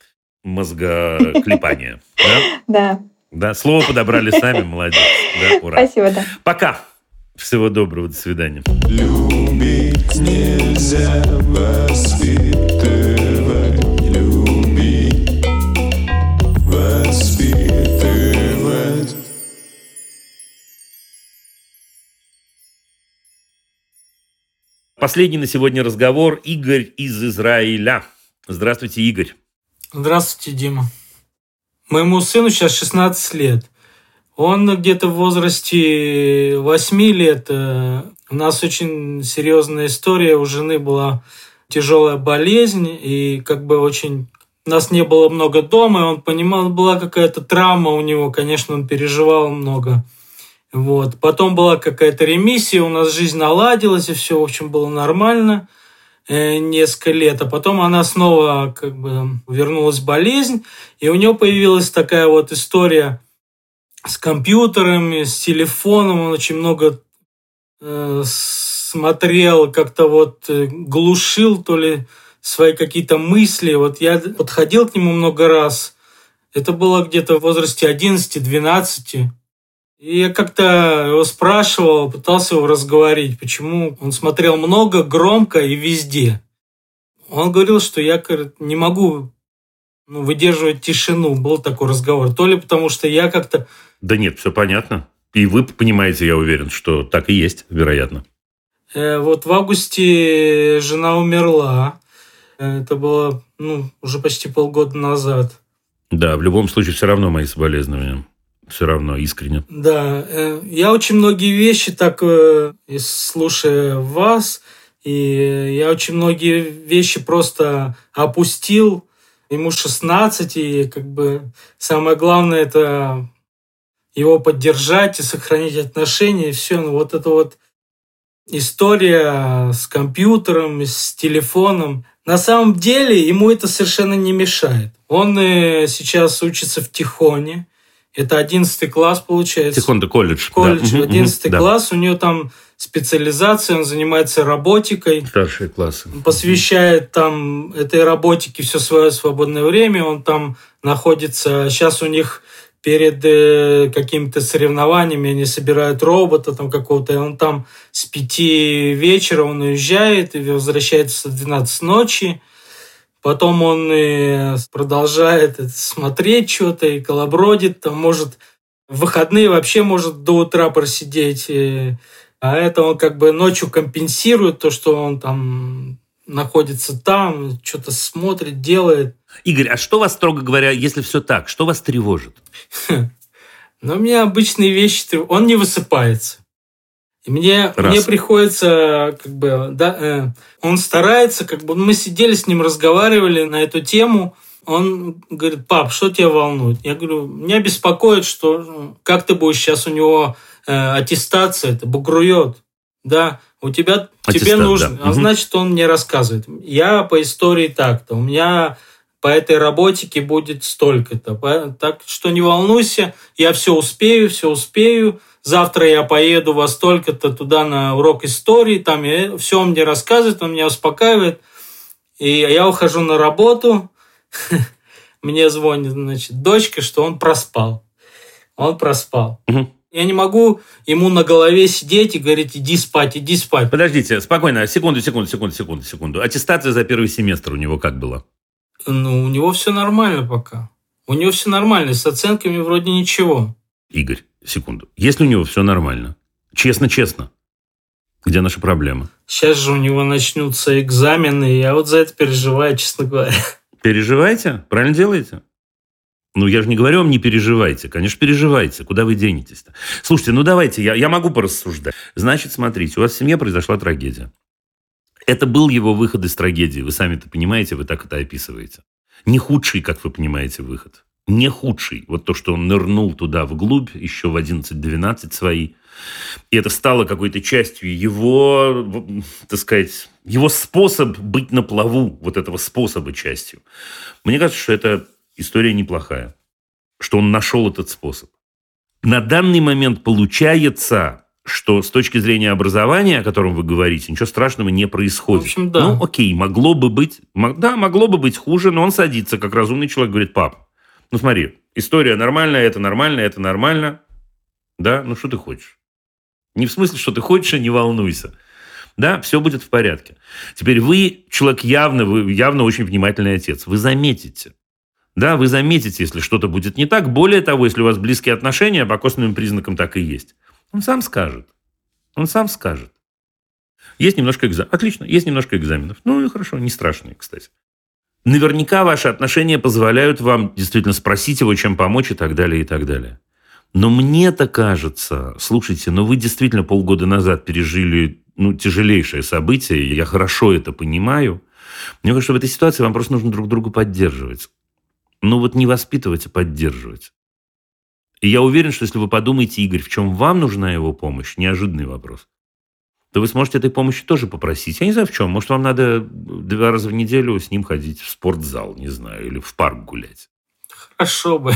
мозгоклепания. Да. Да, слово подобрали сами, молодец. Да, ура. Спасибо, да. Пока. Всего доброго, до свидания. Любить нельзя воспитывать, Последний на сегодня разговор Игорь из Израиля. Здравствуйте, Игорь. Здравствуйте, Дима. Моему сыну сейчас 16 лет. Он где-то в возрасте 8 лет. э, У нас очень серьезная история. У жены была тяжелая болезнь, и как бы очень нас не было много дома, и он понимал, была какая-то травма у него, конечно, он переживал много. Вот. Потом была какая-то ремиссия, у нас жизнь наладилась, и все, в общем, было нормально э, несколько лет. А потом она снова как бы вернулась болезнь, и у него появилась такая вот история с компьютерами, с телефоном. Он очень много э, смотрел, как-то вот э, глушил то ли свои какие-то мысли. Вот я подходил к нему много раз. Это было где-то в возрасте 11-12. И я как-то его спрашивал, пытался его разговорить, почему он смотрел много, громко и везде. Он говорил, что я говорит, не могу ну, выдерживать тишину. Был такой разговор. То ли потому, что я как-то... Да нет, все понятно. И вы понимаете, я уверен, что так и есть, вероятно. Э, вот в августе жена умерла. Это было ну, уже почти полгода назад. Да, в любом случае, все равно мои соболезнования. Все равно искренне. Да, э, я очень многие вещи так, э, слушая вас, и я очень многие вещи просто опустил. Ему 16, и как бы самое главное это его поддержать и сохранить отношения, и все. Ну вот это вот история с компьютером, с телефоном, на самом деле ему это совершенно не мешает. Он э, сейчас учится в Тихоне. Это 11 класс получается. Тихон-то колледж. Колледж, да. 11 да. класс. У него там специализация, он занимается роботикой. Старшие классы. Посвящает там этой роботике все свое свободное время. Он там находится... Сейчас у них перед э, какими-то соревнованиями они собирают робота там какого-то, и он там с пяти вечера он уезжает и возвращается в 12 ночи. Потом он э, продолжает смотреть что-то и колобродит, там может в выходные вообще может до утра просидеть. Э, а это он как бы ночью компенсирует то, что он там находится там, что-то смотрит, делает. Игорь, а что вас, строго говоря, если все так, что вас тревожит? Ну, у меня обычные вещи, он не высыпается. И мне, мне приходится, как бы, да, э, он старается, как бы, мы сидели с ним, разговаривали на эту тему. Он говорит, пап, что тебя волнует? Я говорю, меня беспокоит, что ну, как ты будешь сейчас у него э, аттестация, это бугрует. Да, у тебя, Аттестат, тебе нужно, да. а значит, он мне рассказывает. Я по истории так-то, у меня по этой работике будет столько-то. Так что не волнуйся, я все успею, все успею. Завтра я поеду во столько-то туда на урок истории, там я, все мне рассказывает, он меня успокаивает. И я ухожу на работу, мне звонит, значит, дочка, что он проспал. Он проспал. Я не могу ему на голове сидеть и говорить, иди спать, иди спать. Подождите, спокойно, секунду, секунду, секунду, секунду, секунду. Аттестация за первый семестр у него как была? Ну, у него все нормально пока. У него все нормально, с оценками вроде ничего. Игорь, секунду. Если у него все нормально, честно-честно, где наша проблема? Сейчас же у него начнутся экзамены, и я вот за это переживаю, честно говоря. Переживайте? Правильно делаете? Ну, я же не говорю вам, не переживайте. Конечно, переживайте. Куда вы денетесь-то? Слушайте, ну давайте, я, я могу порассуждать. Значит, смотрите, у вас в семье произошла трагедия. Это был его выход из трагедии. Вы сами это понимаете, вы так это описываете. Не худший, как вы понимаете, выход. Не худший. Вот то, что он нырнул туда вглубь, еще в 11-12 свои. И это стало какой-то частью его, так сказать, его способ быть на плаву, вот этого способа частью. Мне кажется, что эта история неплохая, что он нашел этот способ. На данный момент получается, что с точки зрения образования, о котором вы говорите, ничего страшного не происходит. В общем, да. Ну, окей, могло бы быть, да, могло бы быть хуже, но он садится, как разумный человек, говорит, пап, ну смотри, история нормальная, это нормально, это нормально, да, ну что ты хочешь? Не в смысле, что ты хочешь, а не волнуйся. Да, все будет в порядке. Теперь вы человек явно, вы явно очень внимательный отец. Вы заметите. Да, вы заметите, если что-то будет не так. Более того, если у вас близкие отношения, по косвенным признакам так и есть. Он сам скажет. Он сам скажет. Есть немножко экзаменов. Отлично, есть немножко экзаменов. Ну и хорошо, не страшные, кстати. Наверняка ваши отношения позволяют вам действительно спросить его, чем помочь и так далее, и так далее. Но мне-то кажется, слушайте, ну вы действительно полгода назад пережили ну, тяжелейшее событие, я хорошо это понимаю. Мне кажется, в этой ситуации вам просто нужно друг друга поддерживать. Ну вот не воспитывать, а поддерживать. И я уверен, что если вы подумаете, Игорь, в чем вам нужна его помощь, неожиданный вопрос, то вы сможете этой помощи тоже попросить. Я не знаю в чем. Может, вам надо два раза в неделю с ним ходить в спортзал, не знаю, или в парк гулять. Хорошо бы.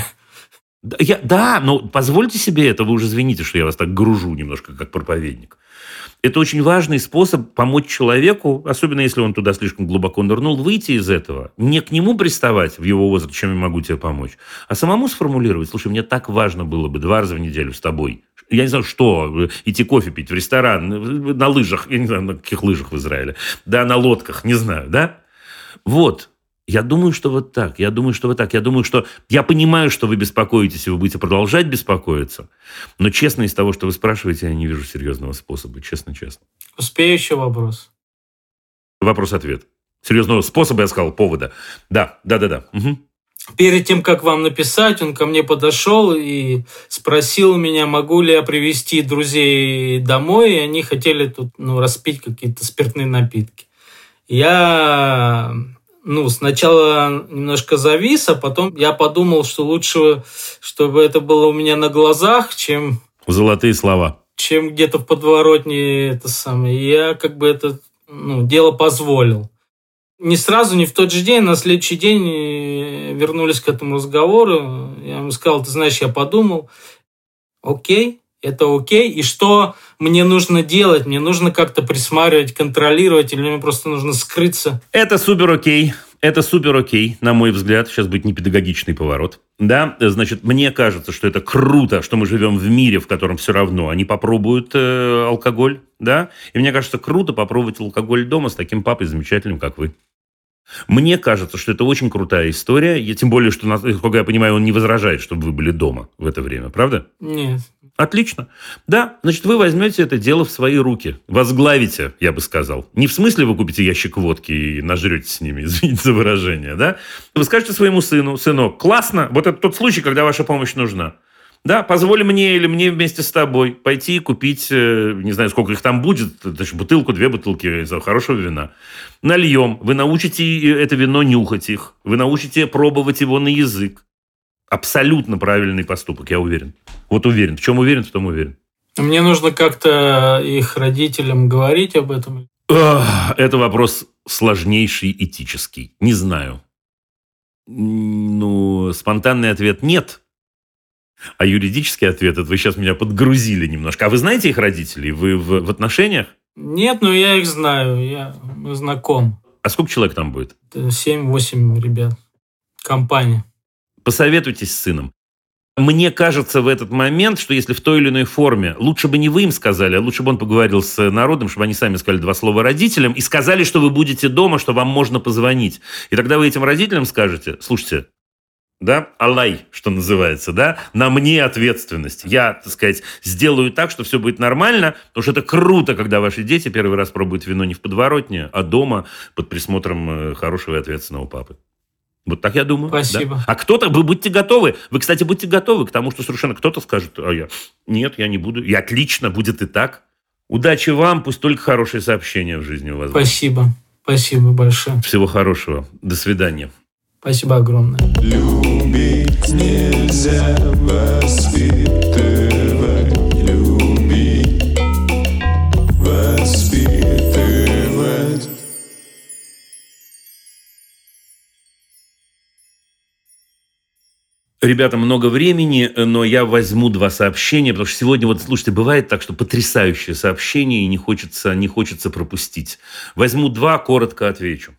Да, я, да, но позвольте себе это, вы уже извините, что я вас так гружу немножко, как проповедник. Это очень важный способ помочь человеку, особенно если он туда слишком глубоко нырнул, выйти из этого. Не к нему приставать в его возраст, чем я могу тебе помочь, а самому сформулировать, слушай, мне так важно было бы два раза в неделю с тобой. Я не знаю, что, идти кофе пить в ресторан, на лыжах, я не знаю, на каких лыжах в Израиле, да, на лодках, не знаю, да? Вот, я думаю, что вот так. Я думаю, что вот так. Я думаю, что... Я понимаю, что вы беспокоитесь, и вы будете продолжать беспокоиться. Но честно, из того, что вы спрашиваете, я не вижу серьезного способа. Честно-честно. Успею еще вопрос. Вопрос-ответ. Серьезного способа, я сказал, повода. Да, да-да-да. Угу. Перед тем, как вам написать, он ко мне подошел и спросил меня, могу ли я привезти друзей домой, и они хотели тут ну, распить какие-то спиртные напитки. Я ну, сначала немножко завис, а потом я подумал, что лучше, чтобы это было у меня на глазах, чем... Золотые слова. Чем где-то в подворотне это самое. Я как бы это ну, дело позволил. Не сразу, не в тот же день, на следующий день э, вернулись к этому разговору. Я ему сказал, ты знаешь, я подумал, окей, это окей. И что мне нужно делать? Мне нужно как-то присматривать, контролировать, или мне просто нужно скрыться? Это супер окей. Это супер окей, на мой взгляд. Сейчас будет непедагогичный поворот. Да, значит, мне кажется, что это круто, что мы живем в мире, в котором все равно они попробуют э, алкоголь, да. И мне кажется, круто попробовать алкоголь дома с таким папой замечательным, как вы. Мне кажется, что это очень крутая история. И тем более, что, насколько я понимаю, он не возражает, чтобы вы были дома в это время, правда? Нет. Отлично. Да, значит, вы возьмете это дело в свои руки. Возглавите, я бы сказал. Не в смысле вы купите ящик водки и нажрете с ними, извините за выражение, да? Вы скажете своему сыну, сынок, классно, вот это тот случай, когда ваша помощь нужна. Да, позволь мне или мне вместе с тобой пойти и купить, э, не знаю, сколько их там будет, значит, бутылку, две бутылки хорошего вина. Нальем. Вы научите это вино нюхать их. Вы научите пробовать его на язык. Абсолютно правильный поступок, я уверен. Вот уверен. В чем уверен, в том уверен. Мне нужно как-то их родителям говорить об этом. Это вопрос сложнейший этический. Не знаю. Ну, спонтанный ответ нет. А юридический ответ, это вы сейчас меня подгрузили немножко. А вы знаете их родителей? Вы в, в отношениях? Нет, но я их знаю. Я знаком. А сколько человек там будет? 7-8 ребят. Компания. Посоветуйтесь с сыном. Мне кажется в этот момент, что если в той или иной форме, лучше бы не вы им сказали, а лучше бы он поговорил с народом, чтобы они сами сказали два слова родителям и сказали, что вы будете дома, что вам можно позвонить. И тогда вы этим родителям скажете, слушайте, да, Аллай, что называется, да, на мне ответственность. Я, так сказать, сделаю так, что все будет нормально, потому что это круто, когда ваши дети первый раз пробуют вино не в подворотне, а дома под присмотром э, хорошего и ответственного папы. Вот так я думаю. Спасибо. Да? А кто-то, вы будьте готовы. Вы, кстати, будьте готовы к тому, что совершенно кто-то скажет, а я, нет, я не буду. И отлично, будет и так. Удачи вам, пусть только хорошие сообщения в жизни у вас. Спасибо. Спасибо большое. Всего хорошего. До свидания. Спасибо огромное. Любить нельзя воспитывать, Ребята, много времени, но я возьму два сообщения, потому что сегодня, вот, слушайте, бывает так, что потрясающее сообщение, и не хочется, не хочется пропустить. Возьму два, коротко отвечу.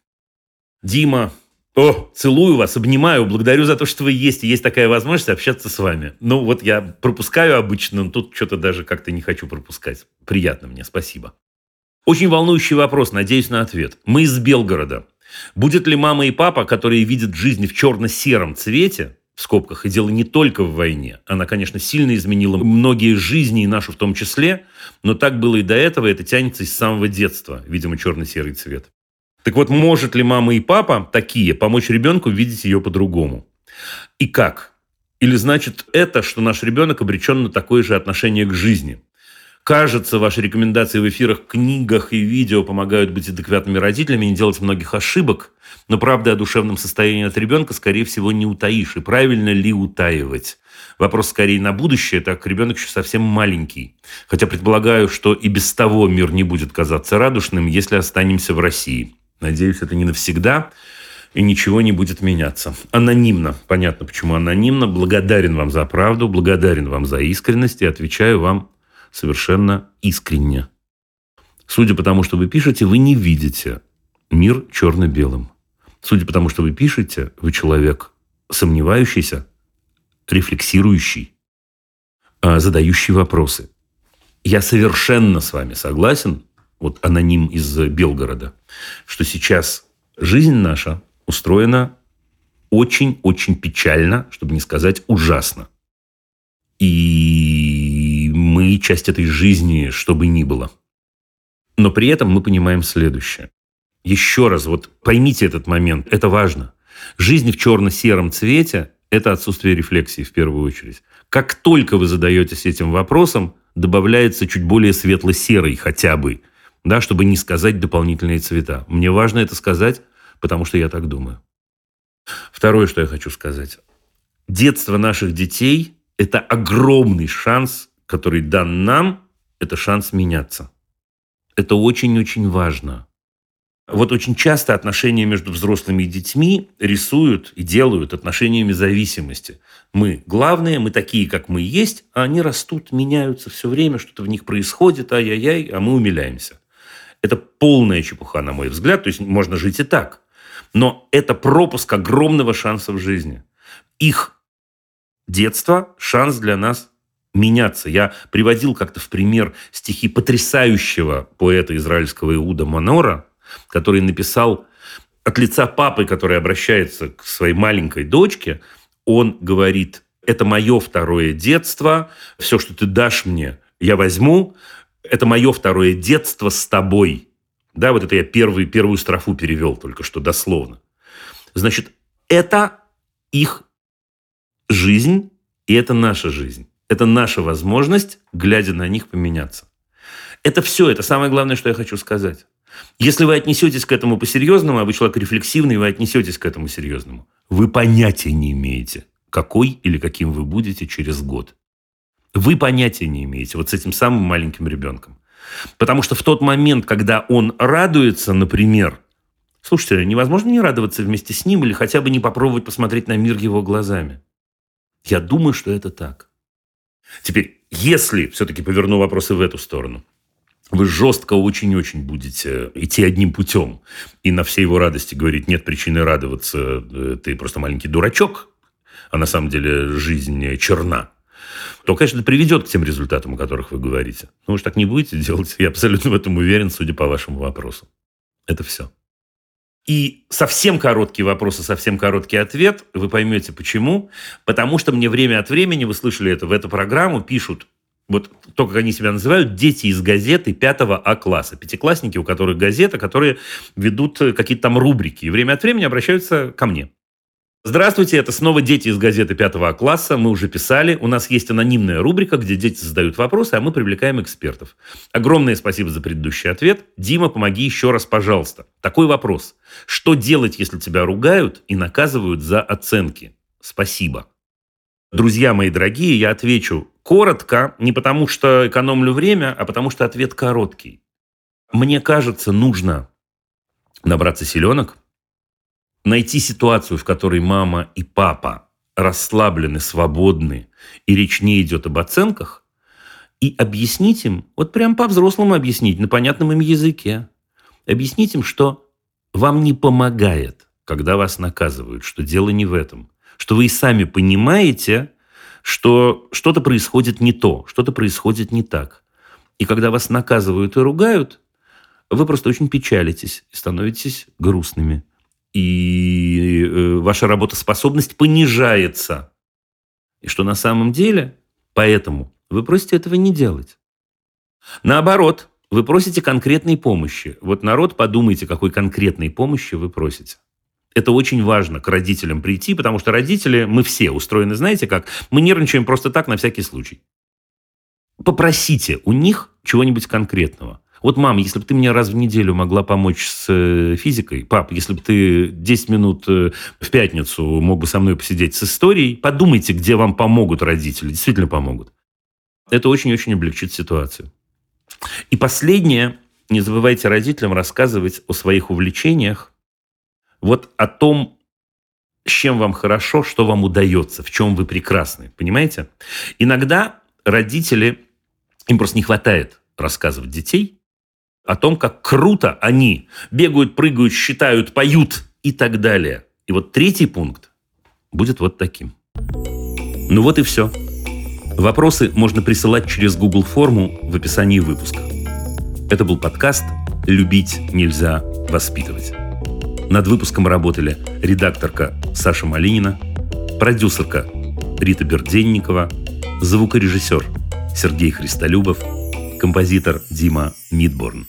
Дима, о, целую вас, обнимаю, благодарю за то, что вы есть, и есть такая возможность общаться с вами. Ну, вот я пропускаю обычно, но тут что-то даже как-то не хочу пропускать. Приятно мне, спасибо. Очень волнующий вопрос, надеюсь на ответ. Мы из Белгорода. Будет ли мама и папа, которые видят жизнь в черно-сером цвете, в скобках, и дело не только в войне. Она, конечно, сильно изменила многие жизни, и нашу в том числе, но так было и до этого, и это тянется из самого детства, видимо, черно-серый цвет. Так вот, может ли мама и папа такие помочь ребенку видеть ее по-другому? И как? Или значит это, что наш ребенок обречен на такое же отношение к жизни? Кажется, ваши рекомендации в эфирах, книгах и видео помогают быть адекватными родителями, не делать многих ошибок. Но правда о душевном состоянии от ребенка, скорее всего, не утаишь. И правильно ли утаивать? Вопрос скорее на будущее, так ребенок еще совсем маленький. Хотя предполагаю, что и без того мир не будет казаться радужным, если останемся в России. Надеюсь, это не навсегда, и ничего не будет меняться. Анонимно. Понятно, почему анонимно. Благодарен вам за правду, благодарен вам за искренность и отвечаю вам совершенно искренне. Судя по тому, что вы пишете, вы не видите мир черно-белым. Судя по тому, что вы пишете, вы человек сомневающийся, рефлексирующий, а, задающий вопросы. Я совершенно с вами согласен, вот аноним из Белгорода, что сейчас жизнь наша устроена очень-очень печально, чтобы не сказать ужасно. И мы часть этой жизни, что бы ни было. Но при этом мы понимаем следующее. Еще раз, вот поймите этот момент, это важно. Жизнь в черно-сером цвете – это отсутствие рефлексии в первую очередь. Как только вы задаетесь этим вопросом, добавляется чуть более светло-серый хотя бы, да, чтобы не сказать дополнительные цвета. Мне важно это сказать, потому что я так думаю. Второе, что я хочу сказать. Детство наших детей – это огромный шанс, который дан нам, это шанс меняться. Это очень-очень важно. Вот очень часто отношения между взрослыми и детьми рисуют и делают отношениями зависимости. Мы главные, мы такие, как мы есть, а они растут, меняются все время, что-то в них происходит, ай-яй-яй, а мы умиляемся. Это полная чепуха, на мой взгляд. То есть можно жить и так. Но это пропуск огромного шанса в жизни. Их детство – шанс для нас меняться. Я приводил как-то в пример стихи потрясающего поэта израильского Иуда Манора – который написал от лица папы, который обращается к своей маленькой дочке, он говорит, это мое второе детство, все, что ты дашь мне, я возьму, это мое второе детство с тобой. Да, вот это я первый, первую строфу перевел только что дословно. Значит, это их жизнь, и это наша жизнь. Это наша возможность, глядя на них, поменяться. Это все, это самое главное, что я хочу сказать. Если вы отнесетесь к этому по-серьезному, а вы человек рефлексивный, вы отнесетесь к этому серьезному, вы понятия не имеете, какой или каким вы будете через год. Вы понятия не имеете вот с этим самым маленьким ребенком. Потому что в тот момент, когда он радуется, например, слушайте, невозможно не радоваться вместе с ним или хотя бы не попробовать посмотреть на мир его глазами. Я думаю, что это так. Теперь, если все-таки поверну вопросы в эту сторону – вы жестко очень-очень будете идти одним путем и на всей его радости говорить, нет причины радоваться, э, ты просто маленький дурачок, а на самом деле жизнь черна, то, конечно, приведет к тем результатам, о которых вы говорите. Но вы же так не будете делать, я абсолютно в этом уверен, судя по вашему вопросу. Это все. И совсем короткий вопрос и совсем короткий ответ. Вы поймете, почему. Потому что мне время от времени, вы слышали это, в эту программу пишут вот то, как они себя называют, дети из газеты 5 А класса. Пятиклассники, у которых газета, которые ведут какие-то там рубрики. И время от времени обращаются ко мне. Здравствуйте, это снова дети из газеты 5 А класса. Мы уже писали. У нас есть анонимная рубрика, где дети задают вопросы, а мы привлекаем экспертов. Огромное спасибо за предыдущий ответ. Дима, помоги еще раз, пожалуйста. Такой вопрос. Что делать, если тебя ругают и наказывают за оценки? Спасибо. Друзья мои дорогие, я отвечу коротко, не потому что экономлю время, а потому что ответ короткий. Мне кажется, нужно набраться силенок, найти ситуацию, в которой мама и папа расслаблены, свободны, и речь не идет об оценках, и объяснить им, вот прям по-взрослому объяснить, на понятном им языке, объяснить им, что вам не помогает, когда вас наказывают, что дело не в этом – что вы и сами понимаете, что что-то происходит не то, что-то происходит не так. И когда вас наказывают и ругают, вы просто очень печалитесь и становитесь грустными. И э, ваша работоспособность понижается. И что на самом деле, поэтому вы просите этого не делать. Наоборот, вы просите конкретной помощи. Вот народ, подумайте, какой конкретной помощи вы просите. Это очень важно к родителям прийти, потому что родители, мы все устроены, знаете как, мы нервничаем просто так на всякий случай. Попросите у них чего-нибудь конкретного. Вот, мам, если бы ты мне раз в неделю могла помочь с э, физикой, пап, если бы ты 10 минут э, в пятницу мог бы со мной посидеть с историей, подумайте, где вам помогут родители, действительно помогут. Это очень-очень облегчит ситуацию. И последнее, не забывайте родителям рассказывать о своих увлечениях, вот о том, с чем вам хорошо, что вам удается, в чем вы прекрасны. Понимаете? Иногда родители, им просто не хватает рассказывать детей о том, как круто они бегают, прыгают, считают, поют и так далее. И вот третий пункт будет вот таким. Ну вот и все. Вопросы можно присылать через Google форму в описании выпуска. Это был подкаст «Любить нельзя воспитывать». Над выпуском работали редакторка Саша Малинина, продюсерка Рита Берденникова, звукорежиссер Сергей Христолюбов, композитор Дима Мидборн.